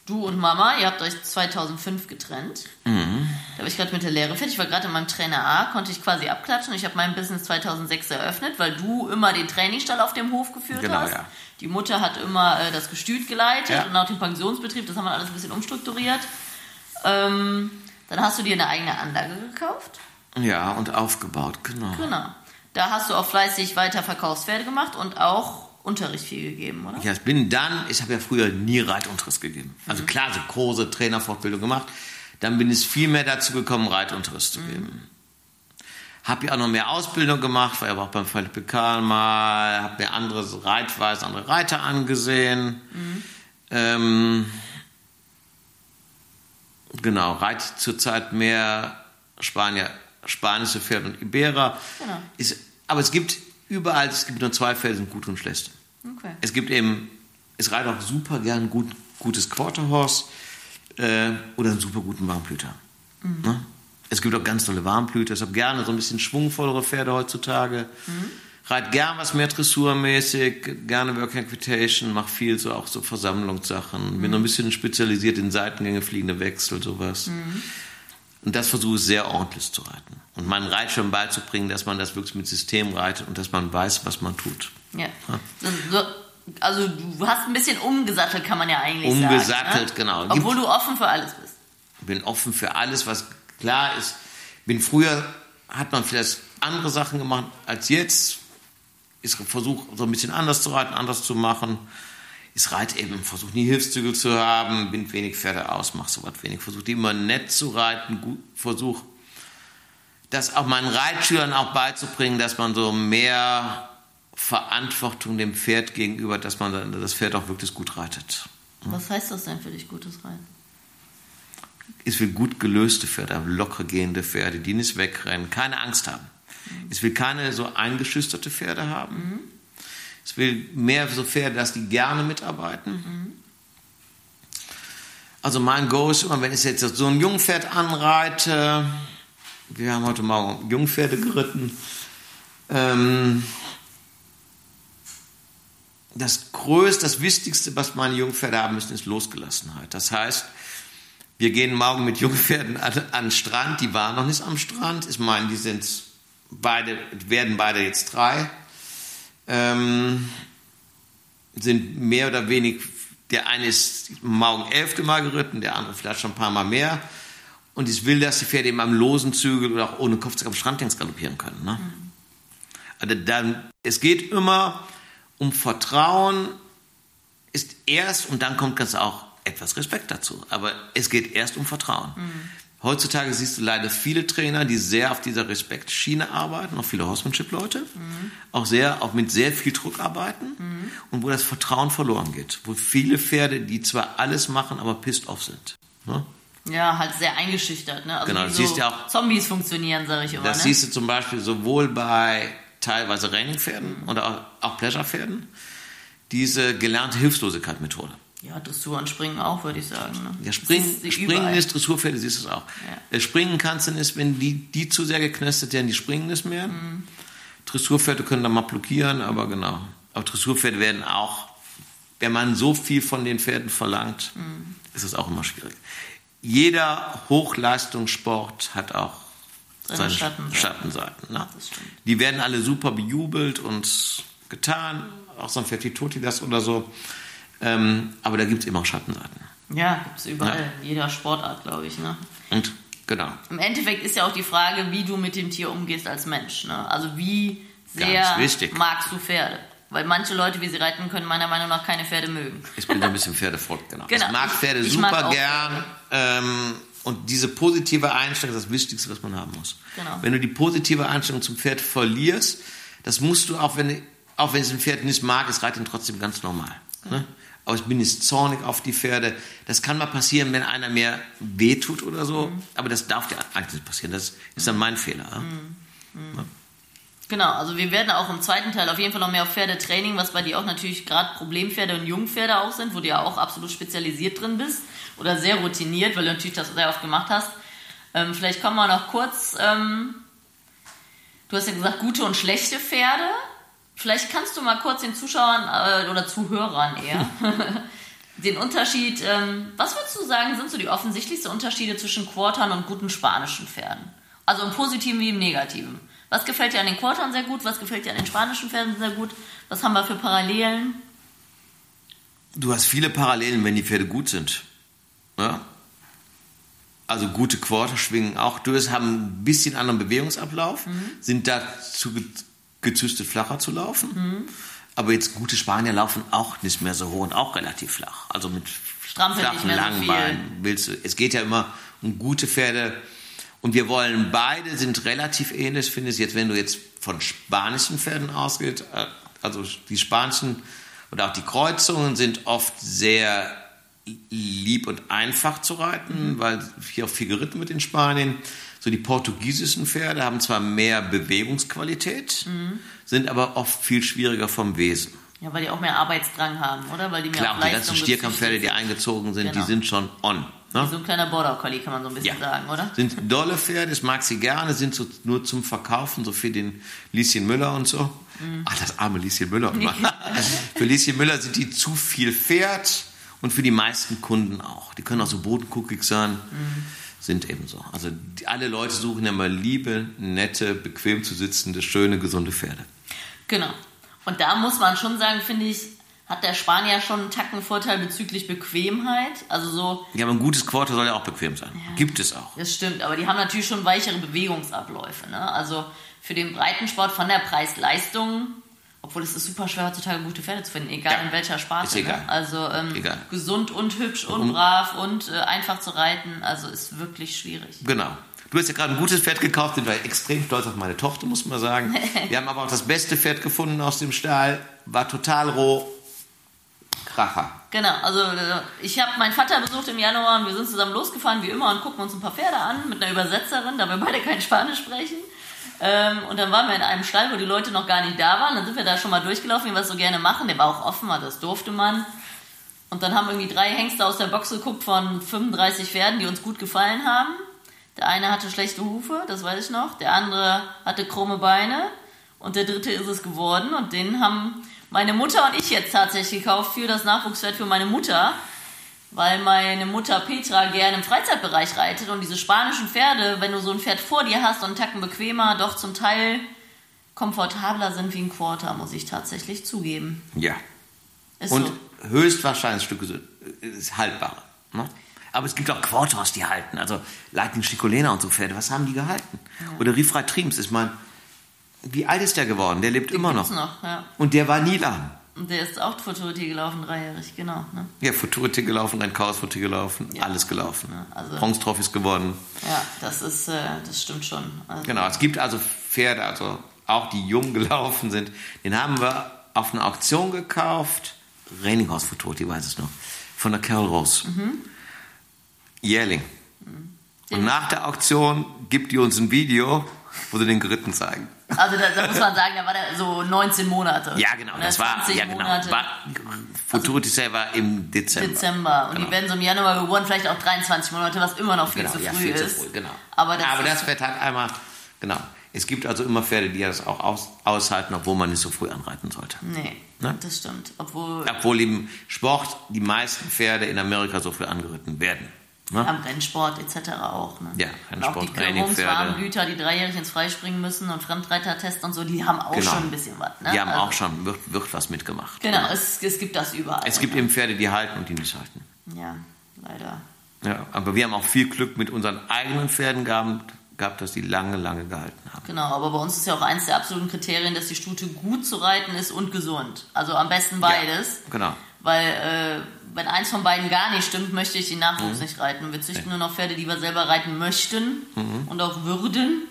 du und Mama, ihr habt euch 2005 getrennt. Mhm. Da war ich gerade mit der Lehre fertig. Ich war gerade in meinem Trainer A, konnte ich quasi abklatschen. Ich habe mein Business 2006 eröffnet, weil du immer den Trainingsstall auf dem Hof geführt Genau, hast. ja. Die Mutter hat immer äh, das Gestüt geleitet Ja. und auch den Pensionsbetrieb. Das haben wir alles ein bisschen umstrukturiert. Ähm, dann hast du dir eine eigene Anlage gekauft. Ja, und aufgebaut, genau. Genau. Da hast du auch fleißig weiter Verkaufspferde gemacht und auch Unterricht viel gegeben, oder? Ja, ich bin dann, ich habe ja früher nie Reitunterricht gegeben. Also klar, so Kurse, Trainerfortbildung gemacht. Dann bin ich viel mehr dazu gekommen, Reitunterricht zu geben. Habe ja auch noch mehr Ausbildung gemacht, war ja auch beim Philipp Karl mal, habe mir andere Reitweisen, andere Reiter angesehen. Ähm, genau, reit zurzeit mehr Spanier, spanische Pferde und Iberer. Genau. Ist, aber es gibt überall, es gibt nur zwei sind gut und schlecht. Okay. Es gibt eben, es reitet auch super gern gut, gutes Quarterhorse äh, oder einen super guten Warmblüter. Ne? Es gibt auch ganz tolle Warmblüter. Ich habe gerne so ein bisschen schwungvollere Pferde heutzutage. Reit gern was mehr dressurmäßig, gerne Work Equitation, mach viel so auch so Versammlungssachen. Bin noch ein bisschen spezialisiert in Seitengänge, fliegende Wechsel, sowas. Und das versuche ich sehr ordentlich zu reiten. Und meinen Reitschirm beizubringen, dass man das wirklich mit System reitet und dass man weiß, was man tut. Ja. So- Also du hast ein bisschen umgesattelt, kann man ja eigentlich sagen. Umgesattelt, ne? genau. Obwohl du offen für alles bist. bin offen für alles, was klar ist. Bin früher hat man vielleicht andere Sachen gemacht als jetzt. Ich versuche so ein bisschen anders zu reiten, anders zu machen. Ich reite eben, versuche nie Hilfszügel zu haben, bin wenig Pferde aus, mache sowas wenig, versuche die immer nett zu reiten, gut, versuche das auch meinen Reitschülern auch beizubringen, dass man so mehr Verantwortung dem Pferd gegenüber, dass man das Pferd auch wirklich gut reitet. Was heißt das denn für dich, gutes Reiten? Ich will gut gelöste Pferde, locker gehende Pferde, die nicht wegrennen, keine Angst haben. Ich will keine so eingeschüchterte Pferde haben. Ich will mehr so Pferde, dass die gerne mitarbeiten. Also mein Go ist immer, wenn ich jetzt so ein Jungpferd anreite, wir haben heute Morgen Jungpferde geritten, ähm, das Größte, das Wichtigste, was meine Jungpferde haben müssen, ist Losgelassenheit. Das heißt, wir gehen morgen mit Jungpferden an, an den Strand. Die waren noch nicht am Strand. Ich meine, die sind beide, werden beide jetzt drei. Ähm, sind mehr oder weniger, der eine ist morgen elfte Mal geritten, der andere vielleicht schon ein paar Mal mehr. Und ich will, dass die Pferde eben am losen Zügel oder auch ohne Kopfzeug am Strand längst galoppieren können. Ne? Also dann, es geht immer um Vertrauen, ist erst und dann kommt ganz auch etwas Respekt dazu. Aber es geht erst um Vertrauen. Mhm. Heutzutage siehst du leider viele Trainer, die sehr auf dieser Respektschiene arbeiten, auch viele Horsemanship-Leute, mhm. auch sehr, auch mit sehr viel Druck arbeiten mhm. und wo das Vertrauen verloren geht. Wo viele Pferde, die zwar alles machen, aber pissed off sind. Ne? Ja, halt sehr eingeschüchtert. Ne? Also genau, wie so siehst ja auch, Zombies funktionieren, sage ich immer. Das ne? siehst du zum Beispiel sowohl bei teilweise Raining-Pferden mhm. oder auch, auch Pleasure-Pferden, diese gelernte Hilflosigkeit-Methode. Ja, Dressur und Springen auch, würde ich sagen. Ne? Ja, Springen, ist, Springen ist Dressurpferde, siehst du es auch. Ja. Äh, springen kannst du nicht, wenn die, die zu sehr geknöstet werden, die springen nicht mehr. Mhm. Dressurpferde können da mal blockieren, aber genau. Aber Dressurpferde werden auch, wenn man so viel von den Pferden verlangt, mhm. ist es auch immer schwierig. Jeder Hochleistungssport hat auch seine Schattenseiten. Schattenseiten ne? Die werden alle super bejubelt und getan, auch so ein Fertitotilas oder so. Ähm, aber da gibt es immer auch Schattenseiten. Ja, gibt es überall, ja. in jeder Sportart, glaube ich. Ne? Und genau. Im Endeffekt ist ja auch die Frage, wie du mit dem Tier umgehst als Mensch. Ne? Also wie sehr magst du Pferde? Weil manche Leute, wie sie reiten können, meiner Meinung nach keine Pferde mögen. Ich bin ein bisschen Pferdefolk, genau. genau. Ich mag Pferde ich, ich super mag gern. Ähm, und diese positive Einstellung ist das Wichtigste, was man haben muss. Genau. Wenn du die positive Einstellung zum Pferd verlierst, das musst du auch, wenn, auch wenn es ein Pferd nicht mag, es reitet trotzdem ganz normal. Genau. Ne? Aber ich bin jetzt zornig auf die Pferde. Das kann mal passieren, wenn einer mir wehtut oder so, mhm. aber das darf dir eigentlich nicht passieren. Das ist dann mein Fehler. Mhm. Mhm. Ja. Genau, also wir werden auch im zweiten Teil auf jeden Fall noch mehr auf Pferdetraining, was bei dir auch natürlich gerade Problempferde und Jungpferde auch sind, wo du ja auch absolut spezialisiert drin bist oder sehr routiniert, weil du natürlich das sehr oft gemacht hast. Ähm, vielleicht kommen wir noch kurz. Ähm, du hast ja gesagt, gute und schlechte Pferde. Vielleicht kannst du mal kurz den Zuschauern äh, oder Zuhörern eher den Unterschied, ähm, was würdest du sagen, sind so die offensichtlichsten Unterschiede zwischen Quartern und guten spanischen Pferden? Also im Positiven wie im Negativen. Was gefällt dir an den Quartern sehr gut? Was gefällt dir an den spanischen Pferden sehr gut? Was haben wir für Parallelen? Du hast viele Parallelen, wenn die Pferde gut sind. Ja? Also gute Quarter schwingen auch durch, haben ein bisschen anderen Bewegungsablauf, mhm. sind dazu gezüchtet, flacher zu laufen. Mhm. Aber jetzt gute Spanier laufen auch nicht mehr so hoch und auch relativ flach. Also mit Strampel flachen, langen so Beinen willst du. Es geht ja immer um gute Pferde. Und wir wollen beide sind relativ ähnlich, finde ich. Jetzt, wenn du jetzt von spanischen Pferden ausgehst, äh, also die spanischen oder auch die Kreuzungen sind oft sehr lieb und einfach zu reiten, mhm. weil hier auch viel geritten mit den Spaniern. So die portugiesischen Pferde haben zwar mehr Bewegungsqualität, mhm. sind aber oft viel schwieriger vom Wesen. Ja, weil die auch mehr Arbeitsdrang haben, oder? Weil die mehr Klar, die ganzen Stierkampfpferde, die eingezogen sind, genau. die sind schon on. Ne? So ein kleiner Border Collie kann man so ein bisschen ja. sagen, oder? Sind dolle Pferde, ich mag sie gerne, sind so nur zum Verkaufen, so für den Lieschen Müller und so. Mhm. Ach, das arme Lieschen Müller. für Lieschen Müller sind die zu viel Pferd und für die meisten Kunden auch. Die können auch so bodenguckig sein. Mhm sind eben so. Also die, alle Leute suchen ja mal liebe, nette, bequem zu sitzende, schöne, gesunde Pferde. Genau. Und da muss man schon sagen, finde ich, hat der Spanier schon einen Tackenvorteil bezüglich Bequemheit. Also so. Ja, aber ein gutes Quarter soll ja auch bequem sein. Ja, Gibt es auch. Das stimmt, aber die haben natürlich schon weichere Bewegungsabläufe. Ne? Also für den Breitensport von der Preis-Leistung obwohl es ist super schwer heutzutage gute Pferde zu finden, egal ja, in welcher Sparte. Ist egal. Ne? Also ähm, egal. gesund und hübsch und um, brav und äh, einfach zu reiten, also ist wirklich schwierig. Genau. Du hast ja gerade ein gutes Pferd gekauft, sind wir extrem stolz auf meine Tochter, muss man sagen. wir haben aber auch das beste Pferd gefunden aus dem Stall, war total roh. Kracher. Genau, also äh, ich habe meinen Vater besucht im Januar und wir sind zusammen losgefahren, wie immer, und gucken uns ein paar Pferde an mit einer Übersetzerin, da wir beide kein Spanisch sprechen. Ähm, und dann waren wir in einem Stall, wo die Leute noch gar nicht da waren. Dann sind wir da schon mal durchgelaufen, wie wir es so gerne machen. Der war auch offen, das durfte man. Und dann haben irgendwie drei Hengste aus der Box geguckt von 35 Pferden, die uns gut gefallen haben. Der eine hatte schlechte Hufe, das weiß ich noch. Der andere hatte krumme Beine. Und der dritte ist es geworden. Und den haben meine Mutter und ich jetzt tatsächlich gekauft für das Nachwuchspferd für meine Mutter weil meine Mutter Petra gerne im Freizeitbereich reitet und diese spanischen Pferde, wenn du so ein Pferd vor dir hast und einen Tacken bequemer, doch zum Teil komfortabler sind wie ein Quarter, muss ich tatsächlich zugeben. Ja. Ist und so. höchstwahrscheinlich Stücke ist haltbar. Ne? Aber es gibt auch Quarters, die halten. Also Lightning Chicolena und so Pferde, was haben die gehalten? Ja. Oder Rifra Trims, ich meine, wie alt ist der geworden? Der lebt immer noch. Noch, ja. Und der war nie lahm. Und der ist auch Futurity gelaufen, dreijährig, genau. Ne? Ja, Futurity gelaufen, ein Chaos Futurity gelaufen, alles gelaufen. Ja, also- Bronze Trophys gewonnen. Ja, das ist, äh, das stimmt schon. Also, Genau, es gibt also Pferde, also auch die jung gelaufen sind. Den haben wir auf einer Auktion gekauft. Reininghaus Futurity, weiß es noch. Von der Carol Rose. Jährling. Und nach der Auktion gibt die uns ein Video, wo sie den geritten zeigen. Also da, da muss man sagen, da war der so 19 Monate. Ja, genau, das war, 20 ja, genau. Monate War, Futurity Sale war im Dezember. Dezember. Und Genau. die werden so im Januar geboren, vielleicht auch 23 Monate, was immer noch viel Genau, zu ja, früh viel zu ist. früh, genau. Aber das, Aber das Pferd hat einmal, genau. Es gibt also immer Pferde, die das auch aus, aushalten, obwohl man nicht so früh anreiten sollte. Nee, Ne? das stimmt. Obwohl Obwohl im Sport die meisten Pferde in Amerika so früh angeritten werden. Ne? am Rennsport etc. auch. Ne? Ja, Und auch die Rennsport, Trainingpferde. Warmblüter, die dreijährig ins Freispringen müssen und Fremdreitertest und so, die haben auch Genau. schon ein bisschen was. Ne? Die haben Also, auch schon, wird, wird was mitgemacht. Genau, es, es gibt das überall. Es gibt eben Pferde, die halten und die nicht halten. Ja, leider. Ja, aber wir haben auch viel Glück mit unseren eigenen Pferden gehabt, gehabt, dass die lange, lange gehalten haben. Genau, aber bei uns ist ja auch eins der absoluten Kriterien, dass die Stute gut zu reiten ist und gesund. Also am besten beides. Ja, genau. Weil äh, wenn eins von beiden gar nicht stimmt, möchte ich den Nachwuchs Mhm. nicht reiten. Wir züchten nur noch Pferde, die wir selber reiten möchten und auch würden.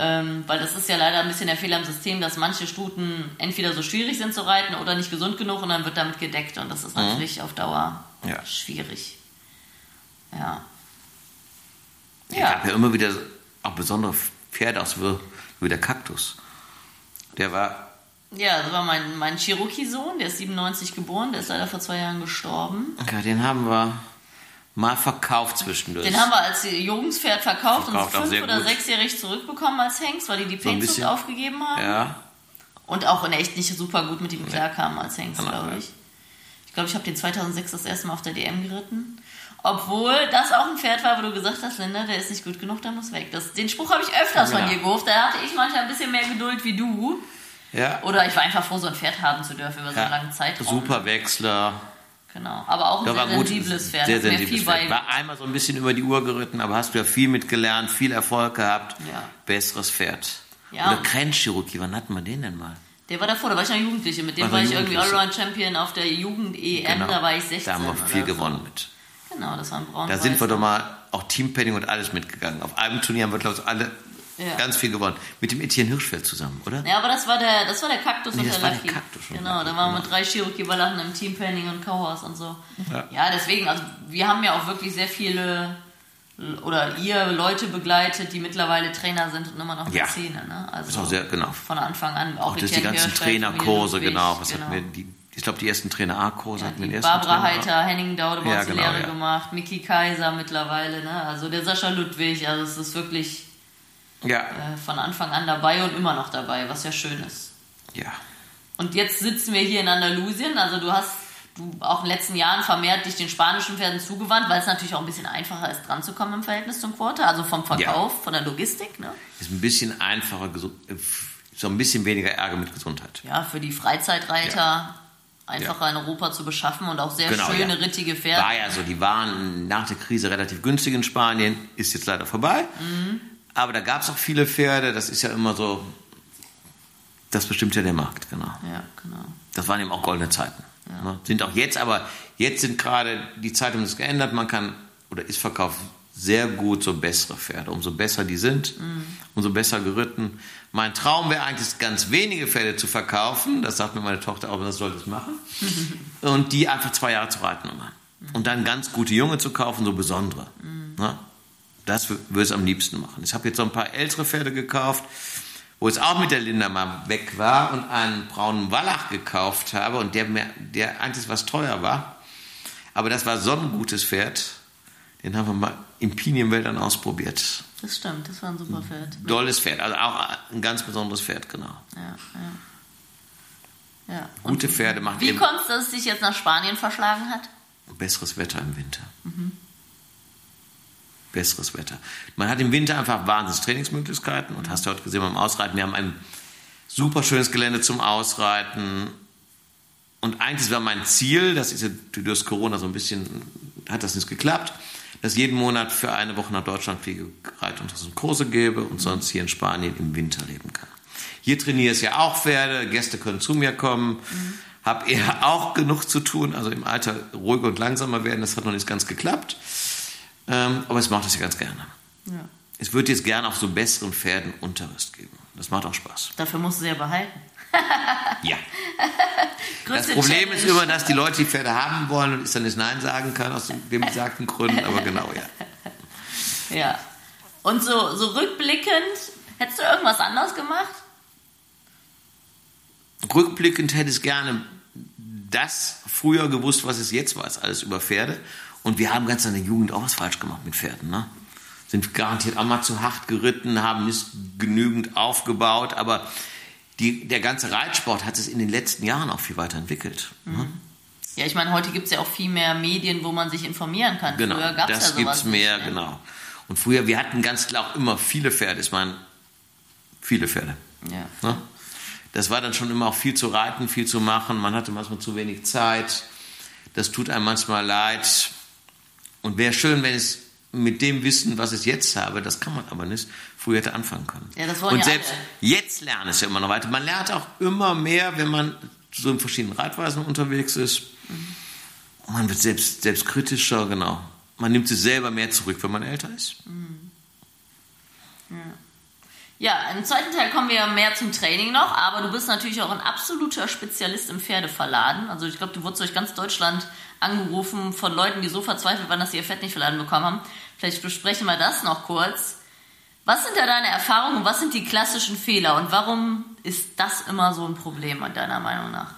Ähm, weil das ist ja leider ein bisschen der Fehler im System, dass manche Stuten entweder so schwierig sind zu reiten oder nicht gesund genug und dann wird damit gedeckt. Und das ist natürlich auf Dauer Mhm. Ja. schwierig. Ja. Ja. gab ja immer wieder auch besondere Pferde aus wie der Kaktus. Der war, Ja, das war mein, mein Cherokee-Sohn, der ist 97 geboren, der ist leider vor zwei Jahren gestorben. ja, den haben wir mal verkauft zwischendurch. Den haben wir als Jungspferd verkauft, Verkauft, und fünf- oder gut. sechsjährig zurückbekommen als Hengst, weil die die So Painzucht bisschen. aufgegeben haben. ja, Und auch in echt nicht super gut mit ihm klarkamen als Hengst, Genau, glaube ich. Ich glaube, ich habe den 2006 das erste Mal auf der DM geritten. Obwohl das auch ein Pferd war, wo du gesagt hast, Linda, der ist nicht gut genug, der muss weg. Das, den Spruch habe ich öfters Ja. von dir geholt. Da hatte ich manchmal ein bisschen mehr Geduld wie du. Ja, Oder ich war einfach froh, so ein Pferd haben zu dürfen über so einen langen Zeitraum. super Wechsler. Genau. Aber auch ein Da sehr war gut, sensibles Pferd. sehr sensibles Pferd. War einmal so ein bisschen über die Uhr geritten, aber hast du ja viel mitgelernt, viel Erfolg gehabt. Ja. Besseres Pferd. Ja. Oder Cherokee, wann hatten wir den denn mal? Der war davor, da war ich noch Jugendliche. Mit dem War war, ich irgendwie. Allround-Champion auf der Jugend-EM, da war ich 16. Genau. Da haben wir viel oder so. gewonnen mit. Genau, das war ein braun Da sind wir doch mal auch Teampenning und alles mitgegangen. Auf einem Turnier haben wir, glaube ich, alle Ja. ganz viel gewonnen. Mit dem Etienne Hirschfeld zusammen, oder? Ja, aber das war der, das war der Kaktus Nee, und das der war der Lucky. Kaktus und genau, Lucky, da waren wir genau. mit drei Cherokee-Wallachen im Teampenning und Cowhouse und so. Ja. Ja. deswegen, also wir haben ja auch wirklich sehr viele oder ihr Leute begleitet, die mittlerweile Trainer sind und immer noch in Ja. der Szene. Ne? Also Ist auch sehr, genau. von Anfang an. Auch, Auch durch die ganzen Trainerkurse, genau. Was genau. hatten wir? Die, ich glaube, die ersten Trainer A-Kurse hatten wir Die den ersten Barbara Trainer. Heiter, Henning Daude Ja, genau, Lehre ja. gemacht, Miki Kaiser mittlerweile, ne? also der Sascha Ludwig, also es ist wirklich Ja, äh, von Anfang an dabei und immer noch dabei, was ja schön ist. ja. Und jetzt sitzen wir hier in Andalusien, also du hast du auch in den letzten Jahren vermehrt dich den spanischen Pferden zugewandt, weil es natürlich auch ein bisschen einfacher ist, dran zu kommen im Verhältnis zum Quarter, also vom Verkauf, von der Logistik. Ne? Ist ein bisschen einfacher, äh, so ein bisschen weniger Ärger mit Gesundheit. Ja, für die Freizeitreiter einfacher in Europa zu beschaffen und auch sehr schöne, ja. rittige Pferde. War ja so, die waren nach der Krise relativ günstig in Spanien, ist jetzt leider vorbei. Mhm. Aber da gab es auch viele Pferde, das ist ja immer so, das bestimmt ja der Markt, genau. Ja, genau. Das waren eben auch goldene Zeiten. Ne? Sind auch jetzt, aber jetzt sind gerade die Zeiten ist geändert. Man kann oder ist verkauft sehr gut so bessere Pferde. Umso besser die sind, umso besser geritten. Mein Traum wäre eigentlich, ganz wenige Pferde zu verkaufen. Das sagt mir meine Tochter auch, das sollte es machen. Und die einfach zwei Jahre zu reiten immer. Und dann ganz gute Junge zu kaufen, so besondere. Ne? Das würde es am liebsten machen. Ich habe jetzt so ein paar ältere Pferde gekauft, wo ich auch mit der Linda mal weg war und einen braunen Wallach gekauft habe und der, der eigentlich was teuer war. Aber das war so ein gutes Pferd. Den haben wir mal in Pinienwäldern ausprobiert. Das stimmt, das war ein super Pferd. Dolles Pferd, also auch ein ganz besonderes Pferd, genau. Ja, ja. ja. Gute Pferde machen Wie kommt es, dass es dich jetzt nach Spanien verschlagen hat? besseres Wetter im Winter. Besseres Wetter. Man hat im Winter einfach wahnsinnig Trainingsmöglichkeiten und hast du heute gesehen beim Ausreiten, wir haben ein super schönes Gelände zum Ausreiten. Und eigentlich war mein Ziel, das ist ja durch Corona so ein bisschen, hat das nicht geklappt, dass jeden Monat für eine Woche nach Deutschland fliege, reite und das Kurse gebe und sonst hier in Spanien im Winter leben kann. Hier trainiere ich ja auch Pferde, Gäste können zu mir kommen. Mhm. Hab eher auch genug zu tun, also im Alter ruhiger und langsamer werden, das hat noch nicht ganz geklappt. Ähm, aber es macht das ja ganz gerne. Ja. Es wird jetzt gerne auf so besseren Pferden Unterricht geben. Das macht auch Spaß. Dafür musst du sie ja behalten. ja. das Problem Challenge. ist immer, dass die Leute die Pferde haben wollen und ich dann nicht Nein sagen kann, aus den besagten Gründen, aber genau, ja. Ja. Und so, so rückblickend, hättest du irgendwas anders gemacht? Rückblickend hätte ich gerne das früher gewusst, was es jetzt weiß, alles über Pferde. Und wir haben ganz in der Jugend auch was falsch gemacht mit Pferden. Ne? Sind garantiert auch mal zu hart geritten, haben nicht genügend aufgebaut, aber die, der ganze Reitsport hat sich in den letzten Jahren auch viel weiterentwickelt. Ne? Mhm. Ja, ich meine, heute gibt es ja auch viel mehr Medien, wo man sich informieren kann. Genau, früher gab es ja sowas gibt's mehr, nicht, ne? genau. Und früher, wir hatten ganz klar auch immer viele Pferde. Ich meine, viele Pferde. Ja. Ne? Das war dann schon immer auch viel zu reiten, viel zu machen. Man hatte manchmal zu wenig Zeit. Das tut einem manchmal leid. Und wäre schön, wenn es mit dem Wissen, was ich jetzt habe, das kann man aber nicht, früher hätte anfangen können. Ja, das wollen Und ja selbst alle. jetzt lernt es ja immer noch weiter. Man lernt auch immer mehr, wenn man so in verschiedenen Reitweisen unterwegs ist. Mhm. Man wird selbst, selbst kritischer, genau. Man nimmt sich selber mehr zurück, wenn man älter ist. Mhm. Ja. Ja, im zweiten Teil kommen wir mehr zum Training noch, aber du bist natürlich auch ein absoluter Spezialist im Pferdeverladen. Also ich glaube, du wurdest durch ganz Deutschland angerufen von Leuten, die so verzweifelt waren, dass sie ihr Fett nicht verladen bekommen haben. Vielleicht besprechen wir das noch kurz. Was sind da deine Erfahrungen was sind die klassischen Fehler und warum ist das immer so ein Problem, deiner Meinung nach?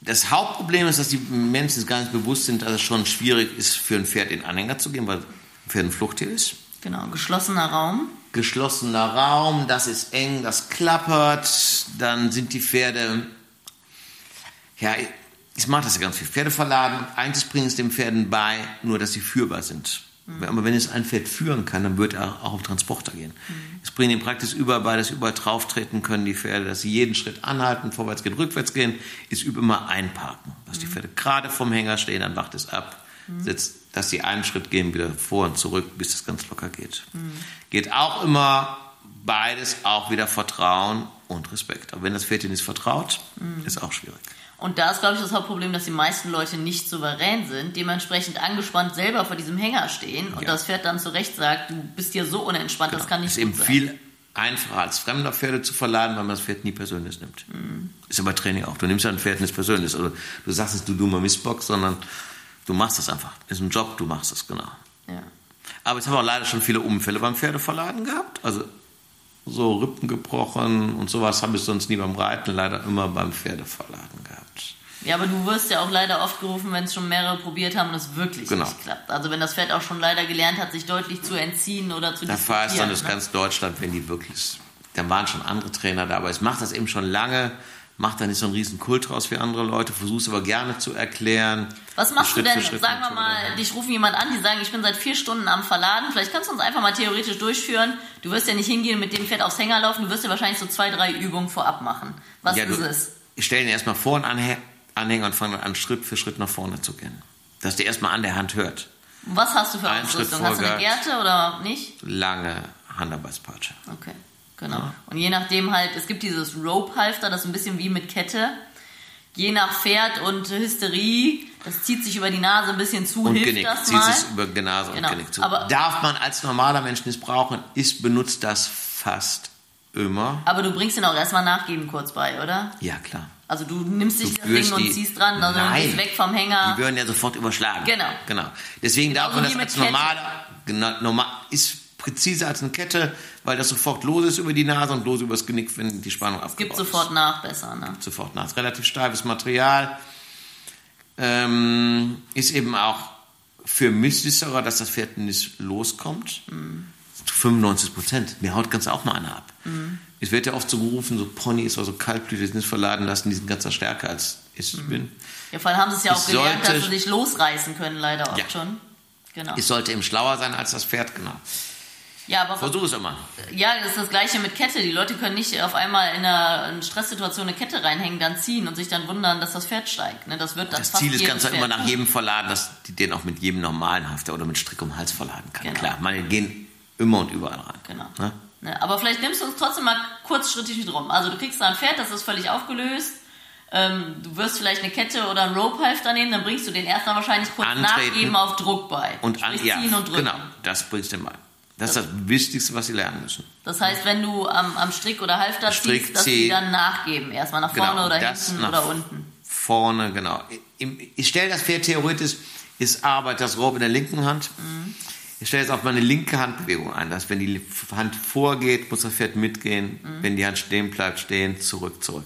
Das Hauptproblem ist, dass die Menschen gar nicht bewusst sind, dass es schon schwierig ist, für ein Pferd in Anhänger zu gehen, weil ein Pferd ein Fluchttier ist. Genau, geschlossener Raum. Geschlossener Raum, das ist eng, das klappert, dann sind die Pferde, ja, ich mache das ja ganz viel, Pferde verladen, bringe ich es den Pferden bei, nur dass sie führbar sind. Mhm. Aber wenn es ein Pferd führen kann, dann wird er auch auf Transporter gehen. Mhm. Es bringt ihm praktisch überall bei, dass sie überall drauf treten können, die Pferde, dass sie jeden Schritt anhalten, vorwärts gehen, rückwärts gehen, ist übe immer einparken. Dass mhm. die Pferde gerade vom Hänger stehen, dann wacht es ab, mhm. setzt dass sie einen Schritt gehen, wieder vor und zurück, bis es ganz locker geht. Mhm. Geht auch immer beides, auch wieder Vertrauen und Respekt. Aber wenn das Pferd dir nicht vertraut, mhm. ist auch schwierig. Und da ist, glaube ich, das Hauptproblem, dass die meisten Leute nicht souverän sind, dementsprechend angespannt selber vor diesem Hänger stehen und ja. das Pferd dann zurecht sagt, du bist hier so unentspannt, genau. das kann nicht ist eben sein. viel einfacher als fremder Pferde zu verladen, weil man das Pferd nie persönlich nimmt. Mhm. Ist aber Training auch. Du nimmst ja ein Pferd nicht persönlich. Oder du sagst es, du dummer Mistbock, sondern Du machst es einfach. Ist ein Job, du machst es, genau. Ja. Aber ich habe auch leider schon viele Unfälle beim Pferdeverladen gehabt. Also so Rippen gebrochen und sowas habe ich sonst nie beim Reiten, leider immer beim Pferdeverladen gehabt. Ja, aber du wirst ja auch leider oft gerufen, wenn es schon mehrere probiert haben und es wirklich genau. nicht klappt. Also wenn das Pferd auch schon leider gelernt hat, sich deutlich zu entziehen oder zu Da ich dann ne? ganz Deutschland, wenn die wirklich... Dann waren schon andere Trainer da, aber ich mache das eben schon lange mach da nicht so einen riesen Kult draus wie andere Leute, versuch's aber gerne zu erklären. Was machst Schritt du denn, sagen wir mal, dich rufen jemand an, die sagen, ich bin seit vier Stunden am Verladen, vielleicht kannst du uns einfach mal theoretisch durchführen. Du wirst ja nicht hingehen mit dem Pferd aufs Hänger laufen, du wirst ja wahrscheinlich so zwei, drei Übungen vorab machen. Was ja, ist es? Ich stelle ihn erstmal vor einen Anhänger und fange an, Schritt für Schritt nach vorne zu gehen. Dass der erstmal an der Hand hört. Was hast du für Ausrüstung? Hast du eine Gerte oder nicht? Lange Handarbeitspeitsche. Okay. Genau. Ja. Und je nachdem halt, es gibt dieses Rope-Halfter, das ist ein bisschen wie mit Kette. Je nach Pferd und Hysterie, das zieht sich über die Nase ein bisschen zu, und hilft Genick, das zieht mal. sich über die Nase genau. und Genick zu. Aber Darf man als normaler Mensch nicht brauchen, ist benutzt das fast immer. Aber du bringst ihn auch erstmal nachgeben kurz bei, oder? Ja, klar. Also du nimmst dich das Ding und ziehst dran, also nein, du bist weg vom Hänger. Die würden ja sofort überschlagen. Genau. Genau. Deswegen darf also man das als normaler, genau, normal, ist präziser als eine Kette, weil das sofort los ist über die Nase und los übers Genick, wenn die Spannung abgebaut ist. Gibt sofort nach, besser, ne? Gibt sofort nach. Ist relativ steifes Material. Ähm, ist eben auch für mich sicherer, dass das Pferd nicht loskommt. Mhm. Zu 95 Prozent. Mir haut ganz auch mal einer ab. Mhm. Es wird ja oft so gerufen, so Pony ist also kaltblütig, nicht verladen lassen, die sind ganzer stärker als ich mhm. bin. Ja, vor allem haben sie es ja auch ich gelernt, sollte, dass sie sich losreißen können, leider oft ja. schon. Genau. Ich sollte eben schlauer sein als das Pferd, genau. Ja, aber Versuch es immer. Ja, das ist das Gleiche mit Kette. Die Leute können nicht auf einmal in einer Stresssituation eine Kette reinhängen, dann ziehen und sich dann wundern, dass das Pferd steigt. Ne? Das, wird dann das Ziel ist ganz Pferd. immer nach jedem verladen, dass die den auch mit jedem normalen Hafter oder mit Strick um den Hals verladen kann. Genau. Klar, meine gehen immer und überall rein. Genau. Ne? Ne, aber vielleicht nimmst du uns trotzdem mal kurzschrittig mit rum. Also du kriegst da ein Pferd, das ist völlig aufgelöst. Ähm, du wirst vielleicht eine Kette oder ein Rope Halfter nehmen, dann bringst du den erstmal wahrscheinlich kurz Antreten. nachgeben auf Druck bei. Und an, Sprich, ja, ziehen und drücken. genau, das bringst du mal. Das ist das Wichtigste, was sie lernen müssen. Das heißt, wenn du am, am Strick oder Halfter Strick ziehst, dass die dann nachgeben. Erstmal nach vorne Genau, oder das hinten oder unten. Vorne, genau. Ich stelle das Pferd theoretisch, ist Arbeit das Rope in der linken Hand. Ich stelle jetzt auf meine linke Handbewegung ein, dass wenn die Hand vorgeht, muss das Pferd mitgehen. Wenn die Hand stehen bleibt, stehen, zurück, zurück.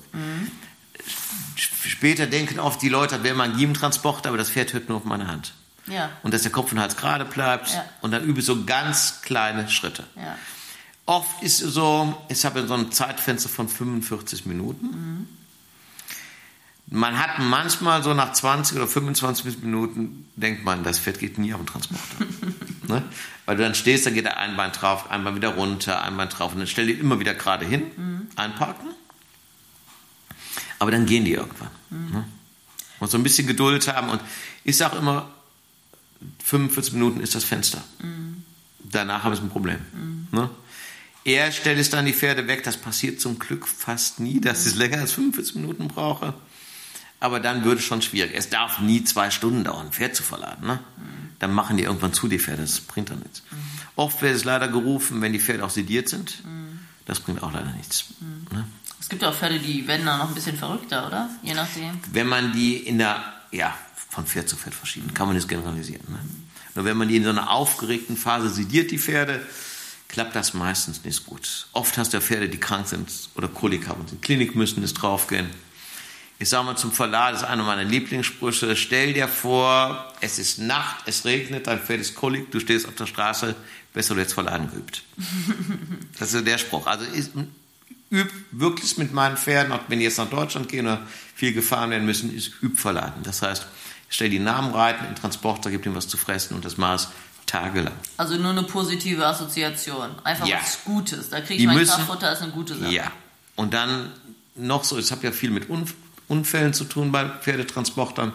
Sch- Später denken oft die Leute, das wäre mal ein Giebentransporter, aber das Pferd hört nur auf meine Hand. Ja, Und dass der Kopf und Hals gerade bleibt. Ja. Und dann übe ich so ganz kleine Schritte. ja. Oft ist es so, ich habe so ein Zeitfenster von 45 Minuten. Man hat manchmal so nach 20 oder 25 Minuten, denkt man, das Pferd geht nie auf den Transporter. ne? Weil du dann stehst, dann geht der ein Bein drauf, ein Bein wieder runter, ein Bein drauf und dann stell die immer wieder gerade hin, einparken. Aber dann gehen die irgendwann. Ne? Muss so ein bisschen Geduld haben und ich sage immer, 45 Minuten ist das Fenster. Danach habe ich ein Problem. Ne? Er stellt es dann die Pferde weg. Das passiert zum Glück fast nie, dass ich länger als 45 Minuten brauche. Aber dann würde es schon schwierig. Es darf nie zwei Stunden dauern, ein Pferd zu verladen. Ne? Dann machen die irgendwann zu, die Pferde. Das bringt dann nichts. Oft wird es leider gerufen, wenn die Pferde auch sediert sind. Das bringt auch leider nichts. Ne? Es gibt ja auch Pferde, die werden dann noch ein bisschen verrückter, oder? Je nachdem. wenn man die in der, ja, von Pferd zu Pferd verschieden, kann man das generalisieren. Ne? Nur wenn man die in so einer aufgeregten Phase sediert, die Pferde, klappt das meistens nicht gut. Oft hast du Pferde, die krank sind oder Kolik haben und in die Klinik müssen, ist draufgehen. Ich sage mal zum Verlag, das ist einer meiner Lieblingssprüche, stell dir vor, es ist Nacht, es regnet, dein Pferd ist Kolik, du stehst auf der Straße, besser du jetzt Verladen geübt. Das ist so der Spruch. Also ich üb wirklich mit meinen Pferden, auch wenn die jetzt nach Deutschland gehen oder viel gefahren werden müssen, ist üb verladen. Das heißt, ich stelle die Namen reiten, in Transporter, gebe ihm was zu fressen und das ich tagelang. Also nur eine positive Assoziation. Einfach Ja. was Gutes. Da kriege Die ich mein müssen- Kraftfutter, ist eine gute Sache. Ja. Und dann noch so, ich habe ja viel mit Unf Unfällen zu tun bei Pferdetransportern.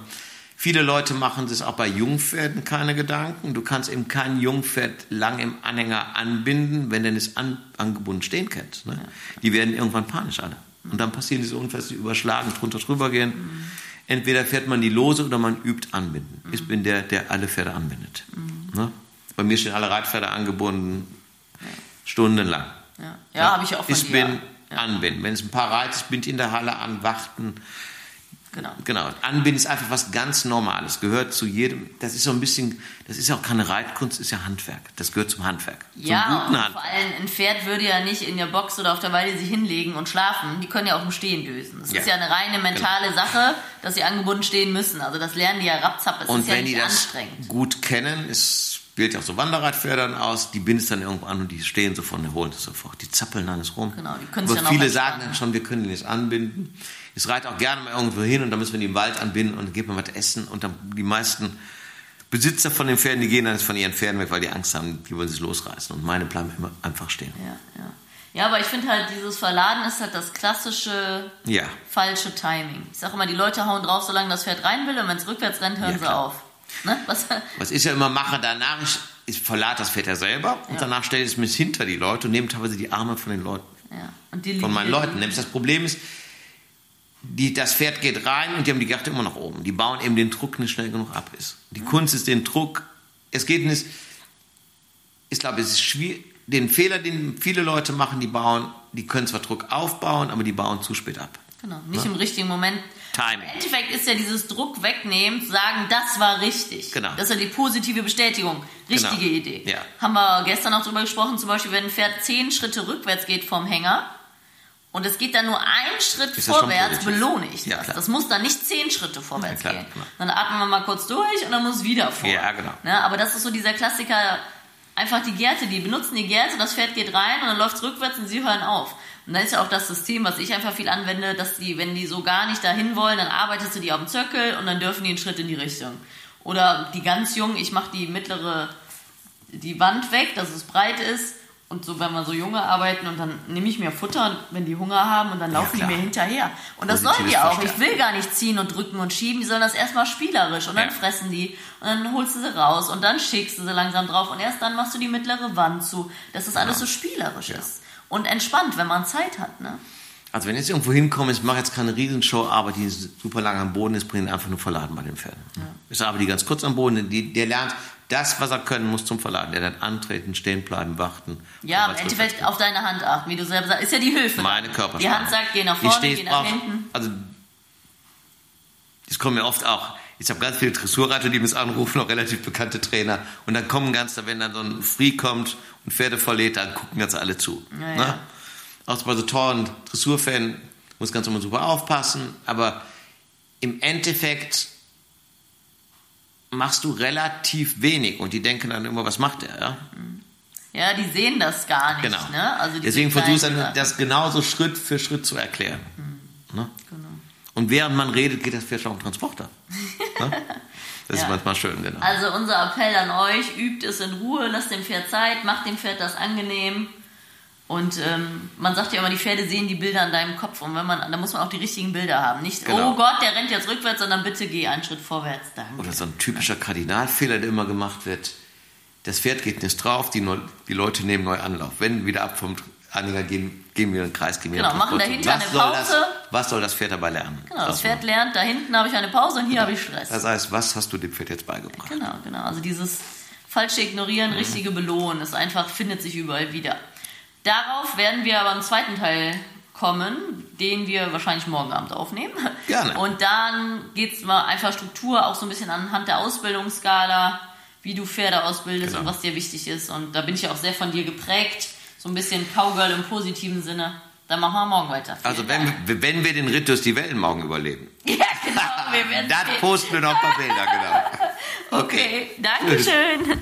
Viele Leute machen sich auch bei Jungpferden keine Gedanken. Du kannst eben kein Jungpferd lang im Anhänger anbinden, wenn der nicht an, angebunden stehen kennt. Ne? Die werden irgendwann panisch alle. Und dann passieren diese Unfälle, die überschlagen, drunter drüber gehen. Entweder fährt man die lose oder man übt anbinden. Ich bin der, der alle Pferde anbindet. Ne? Bei mir stehen alle Reitpferde angebunden, stundenlang. Ja, ja, habe ich auch von Ich dir. bin anbinden. Wenn es ein paar Reiter, ich bin in der Halle an, warten. Genau. Genau. Anbinden ist einfach was ganz Normales. Gehört zu jedem. Das ist so ein bisschen, das ist ja auch keine Reitkunst, ist ja Handwerk. Das gehört zum Handwerk. Ja, zum und guten vor Handwerk. allem ein Pferd würde ja nicht in der Box oder auf der Weide sich hinlegen und schlafen. Die können ja auch im Stehen lösen. Das Ja. ist ja eine reine mentale Sache, dass sie angebunden stehen müssen. Also das lernen die ja rapzapp. Es Und ist ja wenn die nicht das anstrengend. gut kennen, es wählt ja auch so Wanderradpferdern aus, die bindest dann irgendwo an und die stehen sofort und holen das sofort. Die zappeln alles rum. Genau, die können sich dann auch viele sagen dann schon, wir können die nicht anbinden. Ich reite auch gerne mal irgendwo hin und dann müssen wir die im Wald anbinden und dann gibt man was essen und dann die meisten Besitzer von den Pferden, die gehen dann jetzt von ihren Pferden weg, weil die Angst haben, die wollen sich losreißen und meine bleiben immer einfach stehen. Ja, ja. ja, aber ich finde halt, dieses Verladen ist halt das klassische Ja, falsche Timing. Ich sage immer, die Leute hauen drauf, solange das Pferd rein will und wenn es rückwärts rennt, hören Ja, sie auf. Ne? Was, was ich ja immer mache, danach, ich, ich verlade das Pferd ja selber und Ja. danach stelle ich es mich hinter die Leute und nehme teilweise die Arme von den Leuten. ja. und die von meinen Leuten. Nämlich das Problem ist, die, das Pferd geht rein und die haben die Gerte immer nach oben. Die bauen eben den Druck nicht schnell genug ab. Ist. Die Kunst ist den Druck, es geht nicht, ich glaube, es ist schwierig, den Fehler, den viele Leute machen, die bauen, die können zwar Druck aufbauen, aber die bauen zu spät ab. Genau, nicht im richtigen Moment. Timing. Im Endeffekt ist ja dieses Druck wegnehmen, sagen, das war richtig. Genau. Das ist ja die positive Bestätigung. Richtige Genau. Idee. Ja. Haben wir gestern auch drüber gesprochen, zum Beispiel, wenn ein Pferd zehn Schritte rückwärts geht vom Hänger und es geht dann nur einen Schritt vorwärts, belohne ich Ja, das. klar. Das muss dann nicht zehn Schritte vorwärts Ja, klar, gehen. genau. Dann atmen wir mal kurz durch und dann muss es wieder vor. Ja, genau. Ne, aber das ist so dieser Klassiker, einfach die Gerte, die benutzen die Gerte, das Pferd geht rein und dann läuft es rückwärts und sie hören auf. Und dann ist ja auch das System, was ich einfach viel anwende, dass die, wenn die so gar nicht dahin wollen, dann arbeitest du die auf dem Zirkel und dann dürfen die einen Schritt in die Richtung. Oder die ganz jungen, ich mache die mittlere, die Wand weg, dass es breit ist. Und so, wenn wir so junge arbeiten und dann nehme ich mir Futter, wenn die Hunger haben und dann laufen die klar. mir hinterher. Und das sollen die auch. Ich will gar nicht ziehen und drücken und schieben, die sollen das erstmal spielerisch und dann Ja. fressen die und dann holst du sie raus und dann schickst du sie langsam drauf und erst dann machst du die mittlere Wand zu, dass das alles so spielerisch ist. und entspannt, wenn man Zeit hat. Ne? Also wenn ich jetzt irgendwo hinkomme, ich mache jetzt keine Riesenshow, aber die super lang am Boden ist, bringen einfach nur Verladen bei den Pferden. Ja. Ich arbeite die ganz kurz am Boden, die, der lernt das, was er können muss zum Verladen. Der lernt antreten, stehen bleiben, warten. Ja, im Endeffekt auf deine Hand achten, wie du selber sagst. Ist ja die Hilfe. Meine Körpersprache. Die Hand sagt, geh nach vorne, geh nach hinten. Also, das kommt mir oft auch ich habe ganz viele Dressurreiter, die mich anrufen, auch relativ bekannte Trainer. Und dann kommen ganz, wenn dann so ein Free kommt und Pferde verlädt, dann gucken ganz alle zu. Ja, ne? ja. Auch bei so tollen Dressurfan muss ganz immer super aufpassen, aber im Endeffekt machst du relativ wenig und die denken dann immer, was macht er? Ja, ja die sehen das gar nicht. Genau. Ne? Also Deswegen versuchst du das genauso Schritt für Schritt zu erklären. Mhm. Ne? Genau. Und während man redet, geht das Pferd schon auf den Transporter. Ne? Das ja. ist manchmal schön, genau. Also unser Appell an euch, übt es in Ruhe, lasst dem Pferd Zeit, macht dem Pferd das angenehm. Und ähm, man sagt ja immer, die Pferde sehen die Bilder in deinem Kopf. Und wenn man, da muss man auch die richtigen Bilder haben. Nicht, genau. oh Gott, der rennt jetzt rückwärts, sondern bitte geh einen Schritt vorwärts. Danke. Oder so ein typischer Kardinalfehler, der immer gemacht wird. Das Pferd geht nicht drauf, die, die Leute nehmen neu Anlauf. Wenn wieder ab vom Anhänger gehen, gehen wir in den Kreis, gehen wir Genau, machen dahinter eine Pause. Das, was soll das Pferd dabei lernen? Genau, das Pferd lernt, da hinten habe ich eine Pause und hier genau. habe ich Stress. Das heißt, was hast du dem Pferd jetzt beigebracht? Genau, genau. Also dieses falsche Ignorieren, mhm. richtige Belohnen, ist einfach, findet sich überall wieder. Darauf werden wir aber im zweiten Teil kommen, den wir wahrscheinlich morgen Abend aufnehmen. Gerne. Und dann geht es mal einfach Struktur, auch so ein bisschen anhand der Ausbildungsskala, wie du Pferde ausbildest genau. und was dir wichtig ist. Und da bin ich auch sehr von dir geprägt so ein bisschen Cowgirl im positiven Sinne. Dann machen wir morgen weiter. Vielen also wenn, wenn wir den durch die Wellen morgen überleben. Ja, genau. Wir werden Dann posten wir noch ein paar Bilder, genau. Okay, okay danke schön.